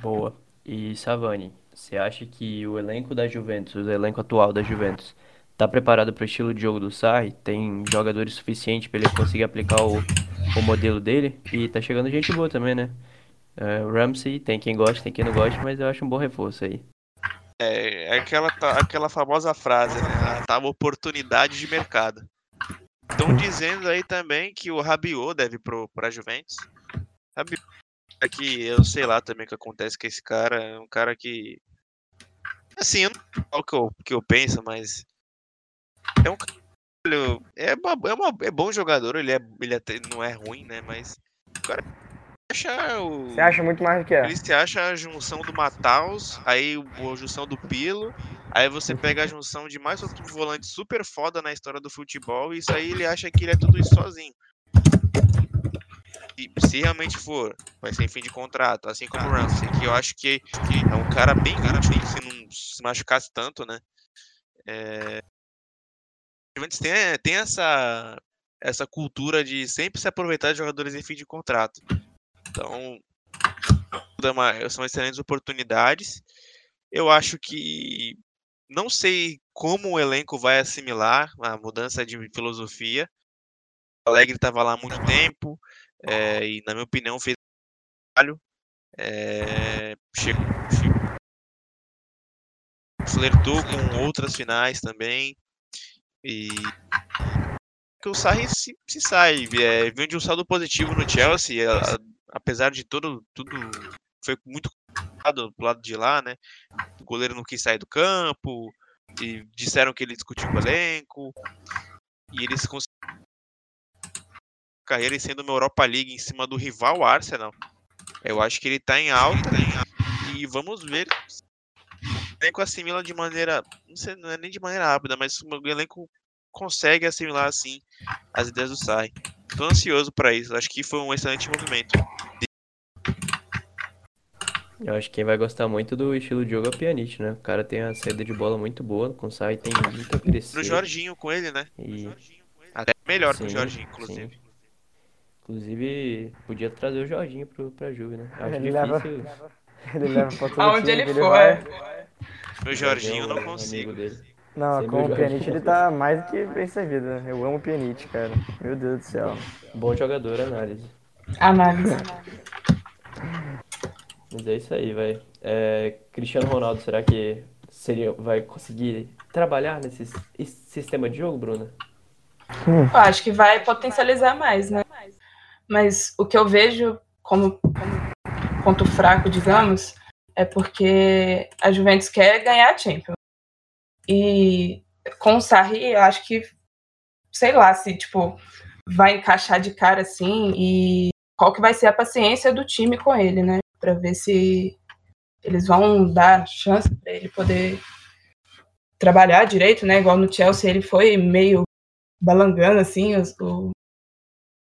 Boa. E Savani, você acha que o elenco da Juventus, o elenco atual da Juventus, tá preparado para o estilo de jogo do Sarri? Tem jogadores suficientes para ele conseguir aplicar o, o modelo dele? E tá chegando gente boa também, né? Uh, Ramsey, tem quem gosta, tem quem não gosta, mas eu acho um bom reforço aí. É, é aquela, aquela famosa frase, né? Tava oportunidade de mercado. Estão dizendo aí também que o Rabiot deve pro, pra Juventus. Rabiot, é que eu sei lá também o que acontece com esse cara. É um cara que. Assim, eu não sei o que eu, que eu penso, mas. É um é, uma, é, uma, é bom jogador, ele, é, ele até não é ruim, né? Mas. O cara acha o. Você acha muito mais do que é? Ele se acha a junção do Mataus, aí a junção do Pilo, aí você pega a junção de mais outro volante super foda na história do futebol, e isso aí ele acha que ele é tudo isso sozinho. E se realmente for, vai ser em fim de contrato, assim como o Ramsey, que eu acho que, que é um cara bem útil se não se machucasse tanto, né? É... Tem, tem essa, essa cultura de sempre se aproveitar de jogadores em fim de contrato. Então, são excelentes oportunidades. Eu acho que não sei como o elenco vai assimilar a mudança de filosofia. O Alegre estava lá há muito tempo é, e, na minha opinião, fez trabalho. É, chegou, chegou, flertou com outras finais também. E que o Sarri se, se sai. É, vem de um saldo positivo no Chelsea. Apesar de todo, tudo foi muito complicado do lado de lá, né? O goleiro não quis sair do campo, e disseram que ele discutiu com o elenco, e eles conseguiram carreira sendo uma Europa League em cima do rival Arsenal. Eu acho que ele tá em alta e vamos ver o elenco assimila de maneira, não sei, não é nem de maneira rápida, mas o elenco consegue assimilar assim as ideias do Sai. Tô ansioso para isso. Acho que foi um excelente movimento. Eu acho que quem vai gostar muito do estilo de jogo é o Pjanic, né? O cara tem a saída de bola muito boa, com Sai tem muito a crescer. No Jorginho com ele, né? E... Até melhor sim, que o Jorginho, inclusive. Sim. Inclusive, podia trazer o Jorginho pro, pra Juve, né? Acho ele difícil. Leva... Ele leva pra todo Aonde ele for. O Jorginho não consigo. Dele. Não, com o Pjanic ele tá mais do que bem servido. Né? Eu amo o Pjanic, cara. Meu Deus do céu. Bom jogador, análise. Análise. Mas é isso aí, vai. É, Cristiano Ronaldo, será que seria, vai conseguir trabalhar nesse sistema de jogo, Bruna? Hum. Eu acho que vai potencializar mais, né? Mas o que eu vejo como, como ponto fraco, digamos, é porque a Juventus quer ganhar a Champions. E com o Sarri, eu acho que, sei lá, se, tipo, vai encaixar de cara assim e qual que vai ser a paciência do time com ele, né? Para ver se eles vão dar chance para ele poder trabalhar direito, né? Igual no Chelsea ele foi meio balangando assim, o,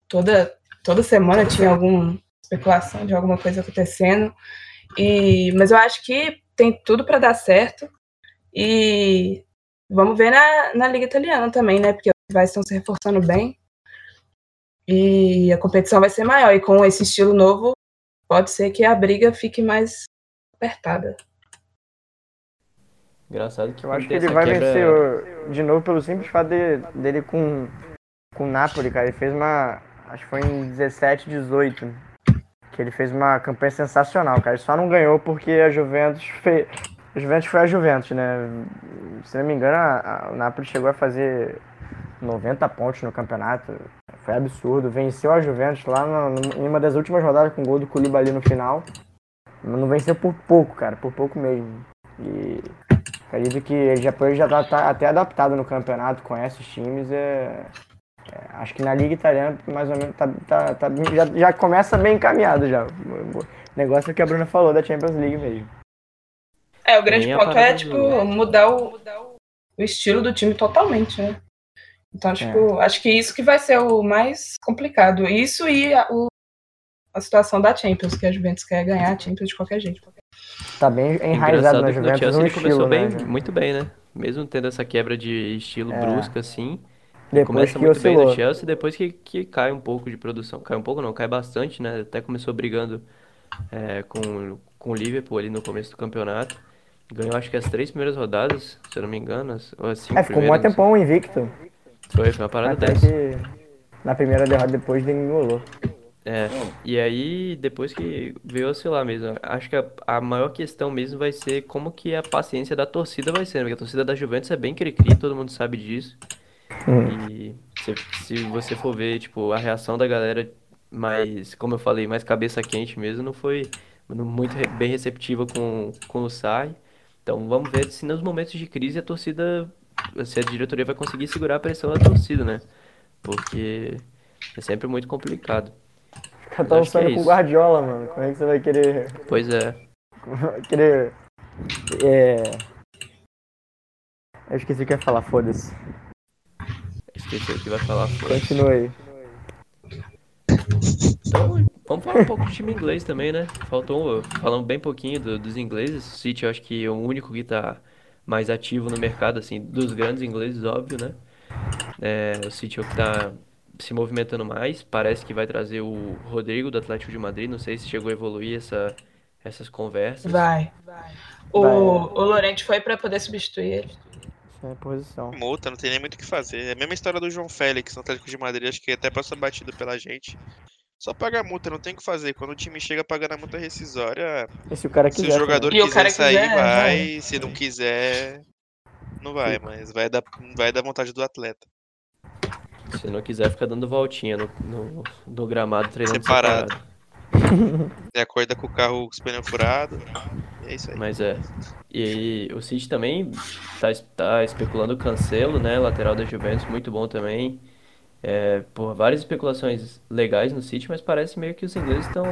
toda toda semana tinha alguma especulação de alguma coisa acontecendo. E mas eu acho que tem tudo para dar certo. E vamos ver na, na Liga Italiana também, né? Porque os rivais estão se reforçando bem. E a competição vai ser maior. E com esse estilo novo, pode ser que a briga fique mais apertada. Engraçado que eu acho que ele vai quebra... vencer de novo pelo simples fato de, dele com, com o Napoli, cara. Ele fez uma. Acho que foi em 17, 18. Que ele fez uma campanha sensacional, cara. Ele só não ganhou porque a Juventus fez, a Juventus foi a Juventus, né? Se não me engano, a, a, o Napoli chegou a fazer 90 pontos no campeonato. Foi absurdo. Venceu a Juventus lá no, no, em uma das últimas rodadas com gol do Koulibaly no final. Não venceu por pouco, cara, por pouco mesmo. E acredito que ele já, ele já tá, tá até adaptado no campeonato, conhece os times. É, é, acho que na Liga Italiana, mais ou menos, tá, tá, tá já, já começa bem encaminhado já. O negócio que a Bruna falou da Champions League mesmo. É, o grande ponto é, tipo, mudar o, o estilo do time totalmente, né? Então, tipo, é. acho que isso que vai ser o mais complicado. Isso e a, o, a situação da Champions, que a Juventus quer ganhar a Champions de qualquer jeito. Tá bem enraizado na Juventus Chelsea, no ele começou estilo, bem, né? muito bem, né? Mesmo tendo essa quebra de estilo É. brusca, assim. Depois começa muito bem oscilou. no Chelsea, depois que, que cai um pouco de produção. Cai um pouco não, cai bastante, né? Até começou brigando é, com, com o Liverpool ali no começo do campeonato. Ganhou acho que as três primeiras rodadas, se eu não me engano. As, ou as cinco É, ficou um tempão invicto. Foi, foi uma parada Até dessa. que na primeira derrota depois degringolou. É, e aí depois que veio oscilar mesmo, acho que a, a maior questão mesmo vai ser como que a paciência da torcida vai ser, né? Porque a torcida da Juventus é bem cri-cri, todo mundo sabe disso. E se, se você for ver, tipo, a reação da galera mais, como eu falei, mais cabeça quente mesmo, não foi muito bem receptiva com, com o Sarri. Então vamos ver se nos momentos de crise a torcida, se a diretoria vai conseguir segurar a pressão da torcida, né? Porque é sempre muito complicado. Fica Mas acho que é com o. Guardiola, mano. Como é que você vai querer. Pois é. querer. É. Eu esqueci o que eu ia falar, foda-se. Esqueci o que vai falar. foi. Continua aí. Então, vamos falar um pouco do time inglês também, né? Faltou, falando bem pouquinho do- dos ingleses. O City, eu acho que é o único que tá mais ativo no mercado, assim, dos grandes ingleses, óbvio, né? É, o City é o que tá se movimentando mais. Parece que vai trazer o Rodrigo do Atlético de Madrid. Não sei se chegou a evoluir essa, essas conversas. Vai. O, Vai. o Lorente foi pra poder substituir ele. É a posição. Multa, não tem nem muito o que fazer. É a mesma história do João Félix no Atlético de Madrid, acho que até passa batido pela gente. Só pagar multa, não tem o que fazer. Quando o time chega pagando a multa rescisória, E se o cara se quiser. o jogador E o quiser sair, quiser, vai. Se não quiser, não vai. Mas vai dar, vai dar vontade do atleta. Se não quiser, fica dando voltinha no, no, no gramado, treinando Separado. separado. E acorda com o carro com os pneus furados. É isso aí. Mas é. E aí, o City também tá, tá especulando o Cancelo, né? Lateral da Juventus, muito bom também. É, por várias especulações legais no City, mas parece meio que os ingleses estão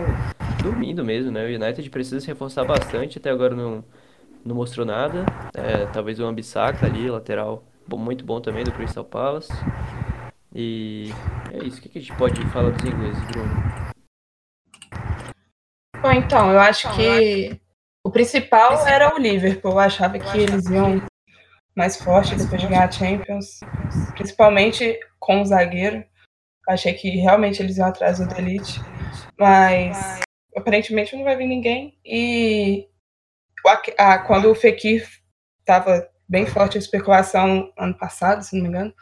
dormindo mesmo, né? O United precisa se reforçar bastante, até agora não, não mostrou nada. É, talvez o Ambissaca ali, lateral, muito bom também do Crystal Palace. E é isso. O que a gente pode falar dos ingleses, Bruno? Bom, então, eu acho que o principal era o Liverpool. Eu achava que eles iam mais forte depois de ganhar a Champions. Principalmente com o zagueiro. Achei que realmente eles iam atrás do Elite. Mas aparentemente não vai vir ninguém. E Ak- a- quando o Fekir estava bem forte a especulação ano passado, se não me engano,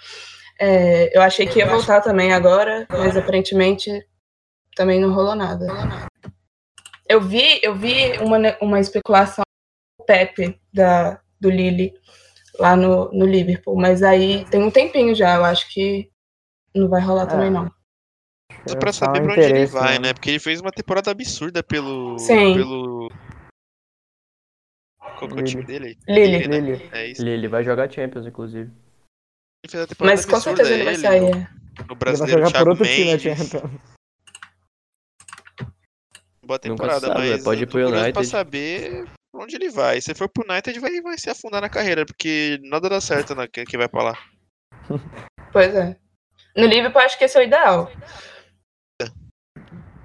é, eu achei que ia voltar também agora, mas aparentemente também não rolou nada. Eu vi, eu vi uma, uma especulação do Pepe da, do Lille lá no, no Liverpool, mas aí tem um tempinho já, eu acho que não vai rolar É. também não. Só pra Só saber pra onde ele vai, né? né? Porque ele fez uma temporada absurda pelo. Sim. pelo. Qual que é o time dele? Lille. né? Lille. É isso. Ele vai jogar Champions, inclusive. Ele fez uma temporada Mas com absurda, certeza ele vai ele, sair. no- é. No Ele vai brasileiro, jogar por Thiago outro time né, na Mendes. Champions. Boa temporada, sabe, mas pode ir pro curioso pra United. saber pra onde ele vai. Se for pro United, vai, vai se afundar na carreira, porque nada dá certo né, que, que vai pra lá. Pois é. No Liverpool, acho que esse é o ideal.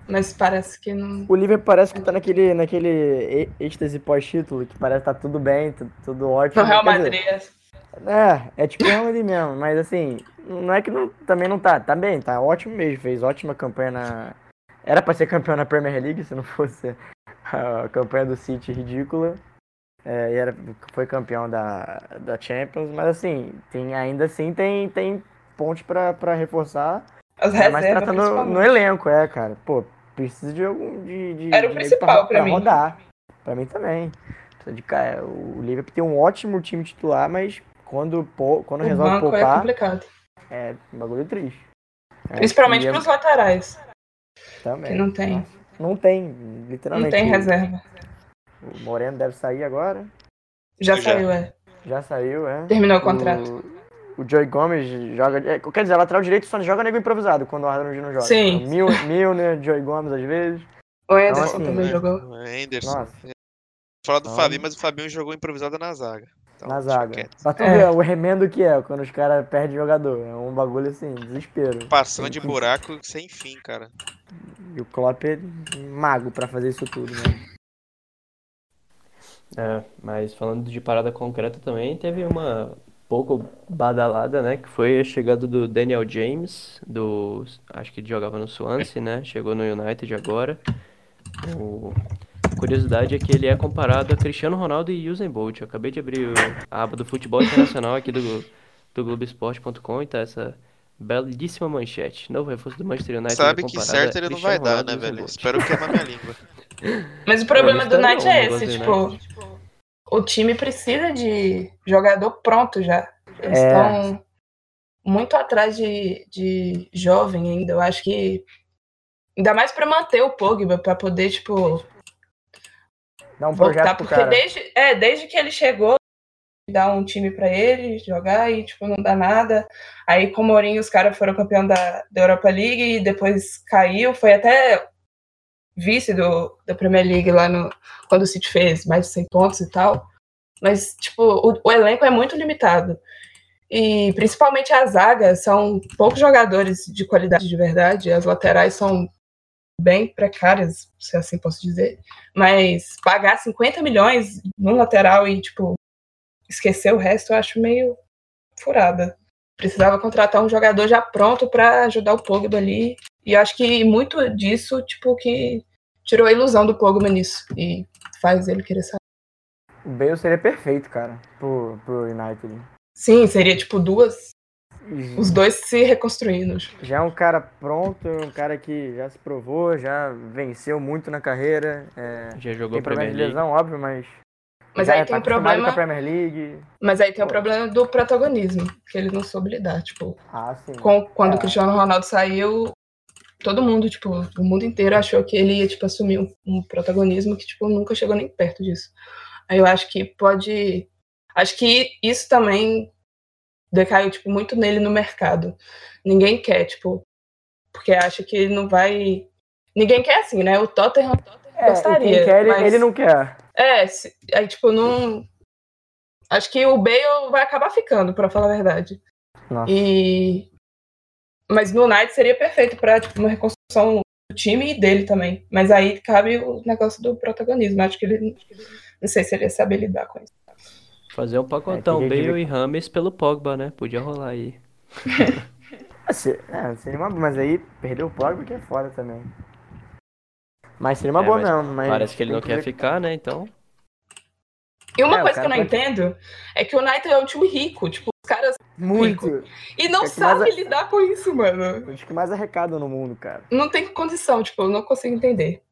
Mas parece que não. O Liverpool parece que tá naquele, naquele êxtase pós-título, que parece que tá tudo bem, tudo, tudo ótimo. No Real Madrid. É, é tipo o Real Madrid mesmo, mas assim, não é que não, também não tá, tá bem, tá ótimo mesmo, fez ótima campanha na... Era pra ser campeão na Premier League, se não fosse a campanha do City ridícula, é, e era, foi campeão da, da Champions, mas assim, tem, ainda assim tem, tem pontos pra, pra reforçar, As mais reservas, tratando no principalmente. elenco, é, cara, pô, precisa de algum, de, de Era o de principal pra mim. rodar, pra mim também. De, ca- o Liverpool tem um ótimo time titular, mas quando, quando O resolve é poupar, complicado. É um bagulho triste. É, Principalmente é- pros laterais, também. que não tem, Nossa, Não tem, não literalmente. tem reserva. O Moreno deve sair agora. Já Já. saiu, é. Já saiu, é. Terminou o contrato. O, o Joey Gomes joga. é, Quer dizer, lateral direito só joga nego improvisado quando o Arnold não joga. Sim. Então, Mil, Milner, Joey Gomes às vezes. O Anderson assim, também né? jogou. O Anderson. Nossa. Falar do Não. Fabinho, mas o Fabinho jogou improvisado na zaga. Então, na zaga. Pra tu É. ver o remendo que é quando os caras perdem jogador. É um bagulho assim, desespero. Passando de buraco sem fim, cara. E o Klopp é mago pra fazer isso tudo, né? É, mas falando de parada concreta também, teve uma pouco badalada, né? Que foi a chegada do Daniel James, do. Acho que ele jogava no Swansea, né? Chegou no United agora. O- curiosidade é que ele é comparado a Cristiano Ronaldo e Usain Bolt. Eu acabei de abrir a aba do futebol internacional aqui do, do Globoesporte.com e tá essa belíssima manchete. Novo reforço do Manchester United é Sabe que comparado certo ele não Cristiano vai dar, Ronaldo né, velho? Espero queimar minha língua. Mas o problema do tá Knight bom, é o esse, do tipo, o time precisa de jogador pronto já. Eles É. estão muito atrás de, de jovem ainda. Eu acho que ainda mais pra manter o Pogba, pra poder, tipo, Dá um voltar, projeto pro porque cara. desde, é, desde que ele chegou, dá um time pra ele jogar e, tipo, não dá nada. Aí com o Mourinho os caras foram campeão da, da Europa League e depois caiu, foi até vice do, da Premier League lá no, quando o City fez mais de 100 pontos e tal. Mas, tipo, o, o elenco é muito limitado. E principalmente a zaga, são poucos jogadores de qualidade de verdade, as laterais são bem precárias, se assim posso dizer. Mas pagar 50 milhões num lateral e, tipo, esquecer o resto, eu acho meio furada. Precisava contratar um jogador já pronto para ajudar o Pogba ali. E eu acho que muito disso, tipo, que tirou a ilusão do Pogba nisso. E faz ele querer sair. O Bale seria perfeito, cara, pro, pro United. Sim, seria, tipo, duas. E Os dois se reconstruindo. Já é um cara pronto, um cara que já se provou, já venceu muito na carreira. É, Já jogou tem problema Premier de League. lesão, óbvio, mas. Mas aí tá tem o acostumado problema. Premier League. Mas aí tem o Pô. problema do protagonismo, que ele não soube lidar. Tipo, Ah, sim. com, quando É. o Cristiano Ronaldo saiu, todo mundo, tipo, o mundo inteiro achou que ele ia, tipo, assumir um, um protagonismo que, tipo, nunca chegou nem perto disso. Aí eu acho que pode. Acho que isso também decaiu, tipo, muito nele no mercado. Ninguém quer, tipo, porque acha que ele não vai. Ninguém quer assim, né? O Tottenham É, e gostaria, quer, ele, mas- ele não quer. É, se- aí, tipo, não. Acho que o Bale vai acabar ficando, pra falar a verdade. Nossa. E. Mas no United seria perfeito pra tipo, uma reconstrução do time e dele também. Mas aí cabe o negócio do protagonismo. Acho que ele. Não sei se ele ia saber lidar com isso. Fazer um pacotão, É, que Bale e Rames pelo Pogba, né? Podia rolar aí. É, seria uma Mas aí perdeu o Pogba que é foda também. Mas seria uma É, boa mas mesmo. Mas Parece que ele não quer ver- ficar, né? Então. E uma É, coisa que eu não pode- entendo é que o United é um time rico. Tipo, os caras. Muito. E não É que a- lidar com isso, mano. Acho que mais arrecada no mundo, cara. Não tem condição, tipo, eu não consigo entender.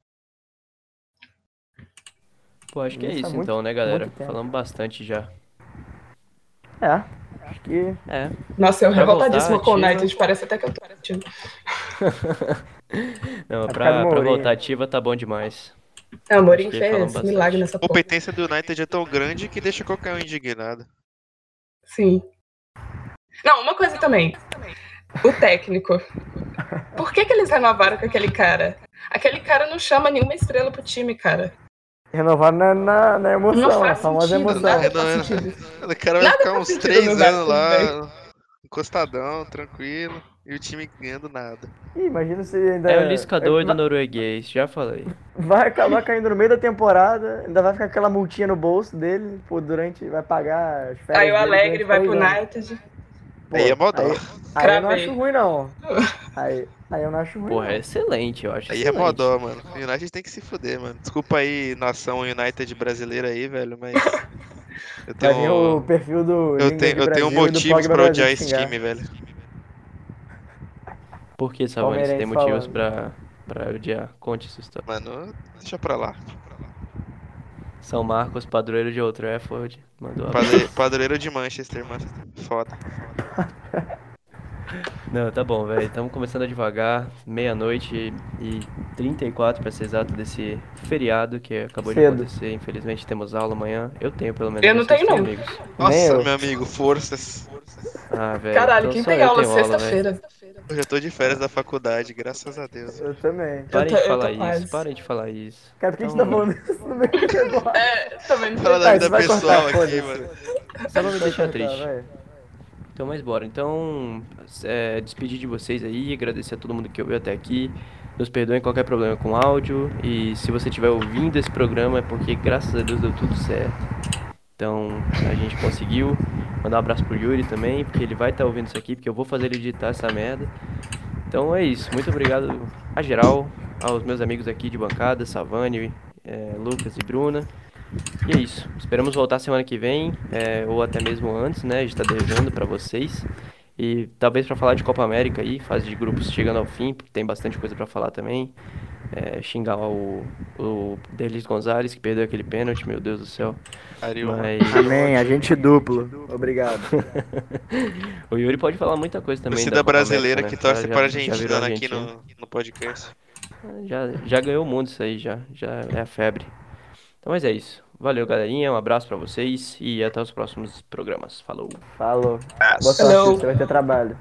Pô, acho que é Isso há isso muito- então, né, galera? Falamos bastante já. É. Acho que. É. Nossa, eu Pra revoltadíssima voltar com o ativa. United. Parece até que eu tô assistindo. Não, Vai pra, pra voltar ativa tá bom demais. É, o Mourinho fez milagre nessa A porra. competência do United é tão grande que deixa qualquer um indignado. Sim. Não, uma coisa também. O técnico. Por que, que eles renovaram com aquele cara? Aquele cara não chama nenhuma estrela pro time, cara. Renovar na, na, na emoção, Não faz famosa sentido, emoção. nada Não, faz não, sentido. O cara vai Nada ficar uns três no anos lá, encostadão, tranquilo, e o time ganhando nada. Ih, imagina se ainda. É o liscador do vai, norueguês, já falei. vai acabar caindo no meio da temporada, ainda vai ficar aquela multinha no bolso dele, pô, durante. Vai pagar as férias. Aí o Alegre vai pro. United. Pô, Aí é mó dó. Aí, aí eu não acho ruim, não. Aí, aí eu não acho ruim. Porra, é não. excelente, eu acho Aí é excelente. mó dó, mano. O United tem que se fuder, mano. Desculpa aí, nação United brasileira aí, velho, mas. Eu Vai vir o tenho. perfil do. Eu tenho, eu tenho motivos pra odiar esse xingar. time, velho. Por que, Savani? Você tem motivos pra, pra odiar? Conte essa história. Mano, deixa pra lá. São Marcos, padroeiro de Old Trafford. Mandou a... Padre- Padroeiro de Manchester, mano. Foda. Não, tá bom, velho. Estamos começando devagar, meia-noite e 34 para ser exato desse feriado que acabou de Cedo. acontecer. Infelizmente temos aula amanhã. Eu tenho, pelo menos. Eu não tenho, não. amigos? Nossa, eu. meu amigo, forças. Ah, velho. Caralho, então quem tem aula sexta-feira? Eu já tô de férias da faculdade, graças a Deus. Eu também. Parem Eu tô- de falar isso, quase. parem de falar isso. Cara, por que a gente Então, tá falando isso no meio do? É, também não Fala da vida cortar, pessoal aqui, mano. Só pra me deixar triste. vai. Então, mas bora. Então, é, despedir de vocês aí, agradecer a todo mundo que ouviu até aqui. Nos perdoem qualquer problema com áudio. E se você estiver ouvindo esse programa é porque, graças a Deus, deu tudo certo. Então, a gente conseguiu. Mandar um abraço pro Yuri também, porque ele vai estar ouvindo isso aqui, porque eu vou fazer ele editar essa merda. Então é isso. Muito obrigado a geral, aos meus amigos aqui de bancada, Savani, é, Lucas e Bruna. E é isso. Esperamos voltar semana que vem, é, ou até mesmo antes, né? A gente tá devendo pra vocês. E talvez pra falar de Copa América aí, fase de grupos chegando ao fim, porque tem bastante coisa pra falar também. É, xingar o, o Delis Gonzalez, que perdeu aquele pênalti, meu Deus do céu. Ariel. Mas Amém, agente duplo. Obrigado. o Yuri pode falar muita coisa também. Torcida brasileira América, que né? torce Já- para a Argentina aqui no, no podcast. Já, já ganhou o mundo isso aí, já. Já é a febre. Então, mas é isso. Valeu, galerinha. Um abraço pra vocês e até os próximos programas. Falou. Falou. Boa sorte, você vai ter trabalho.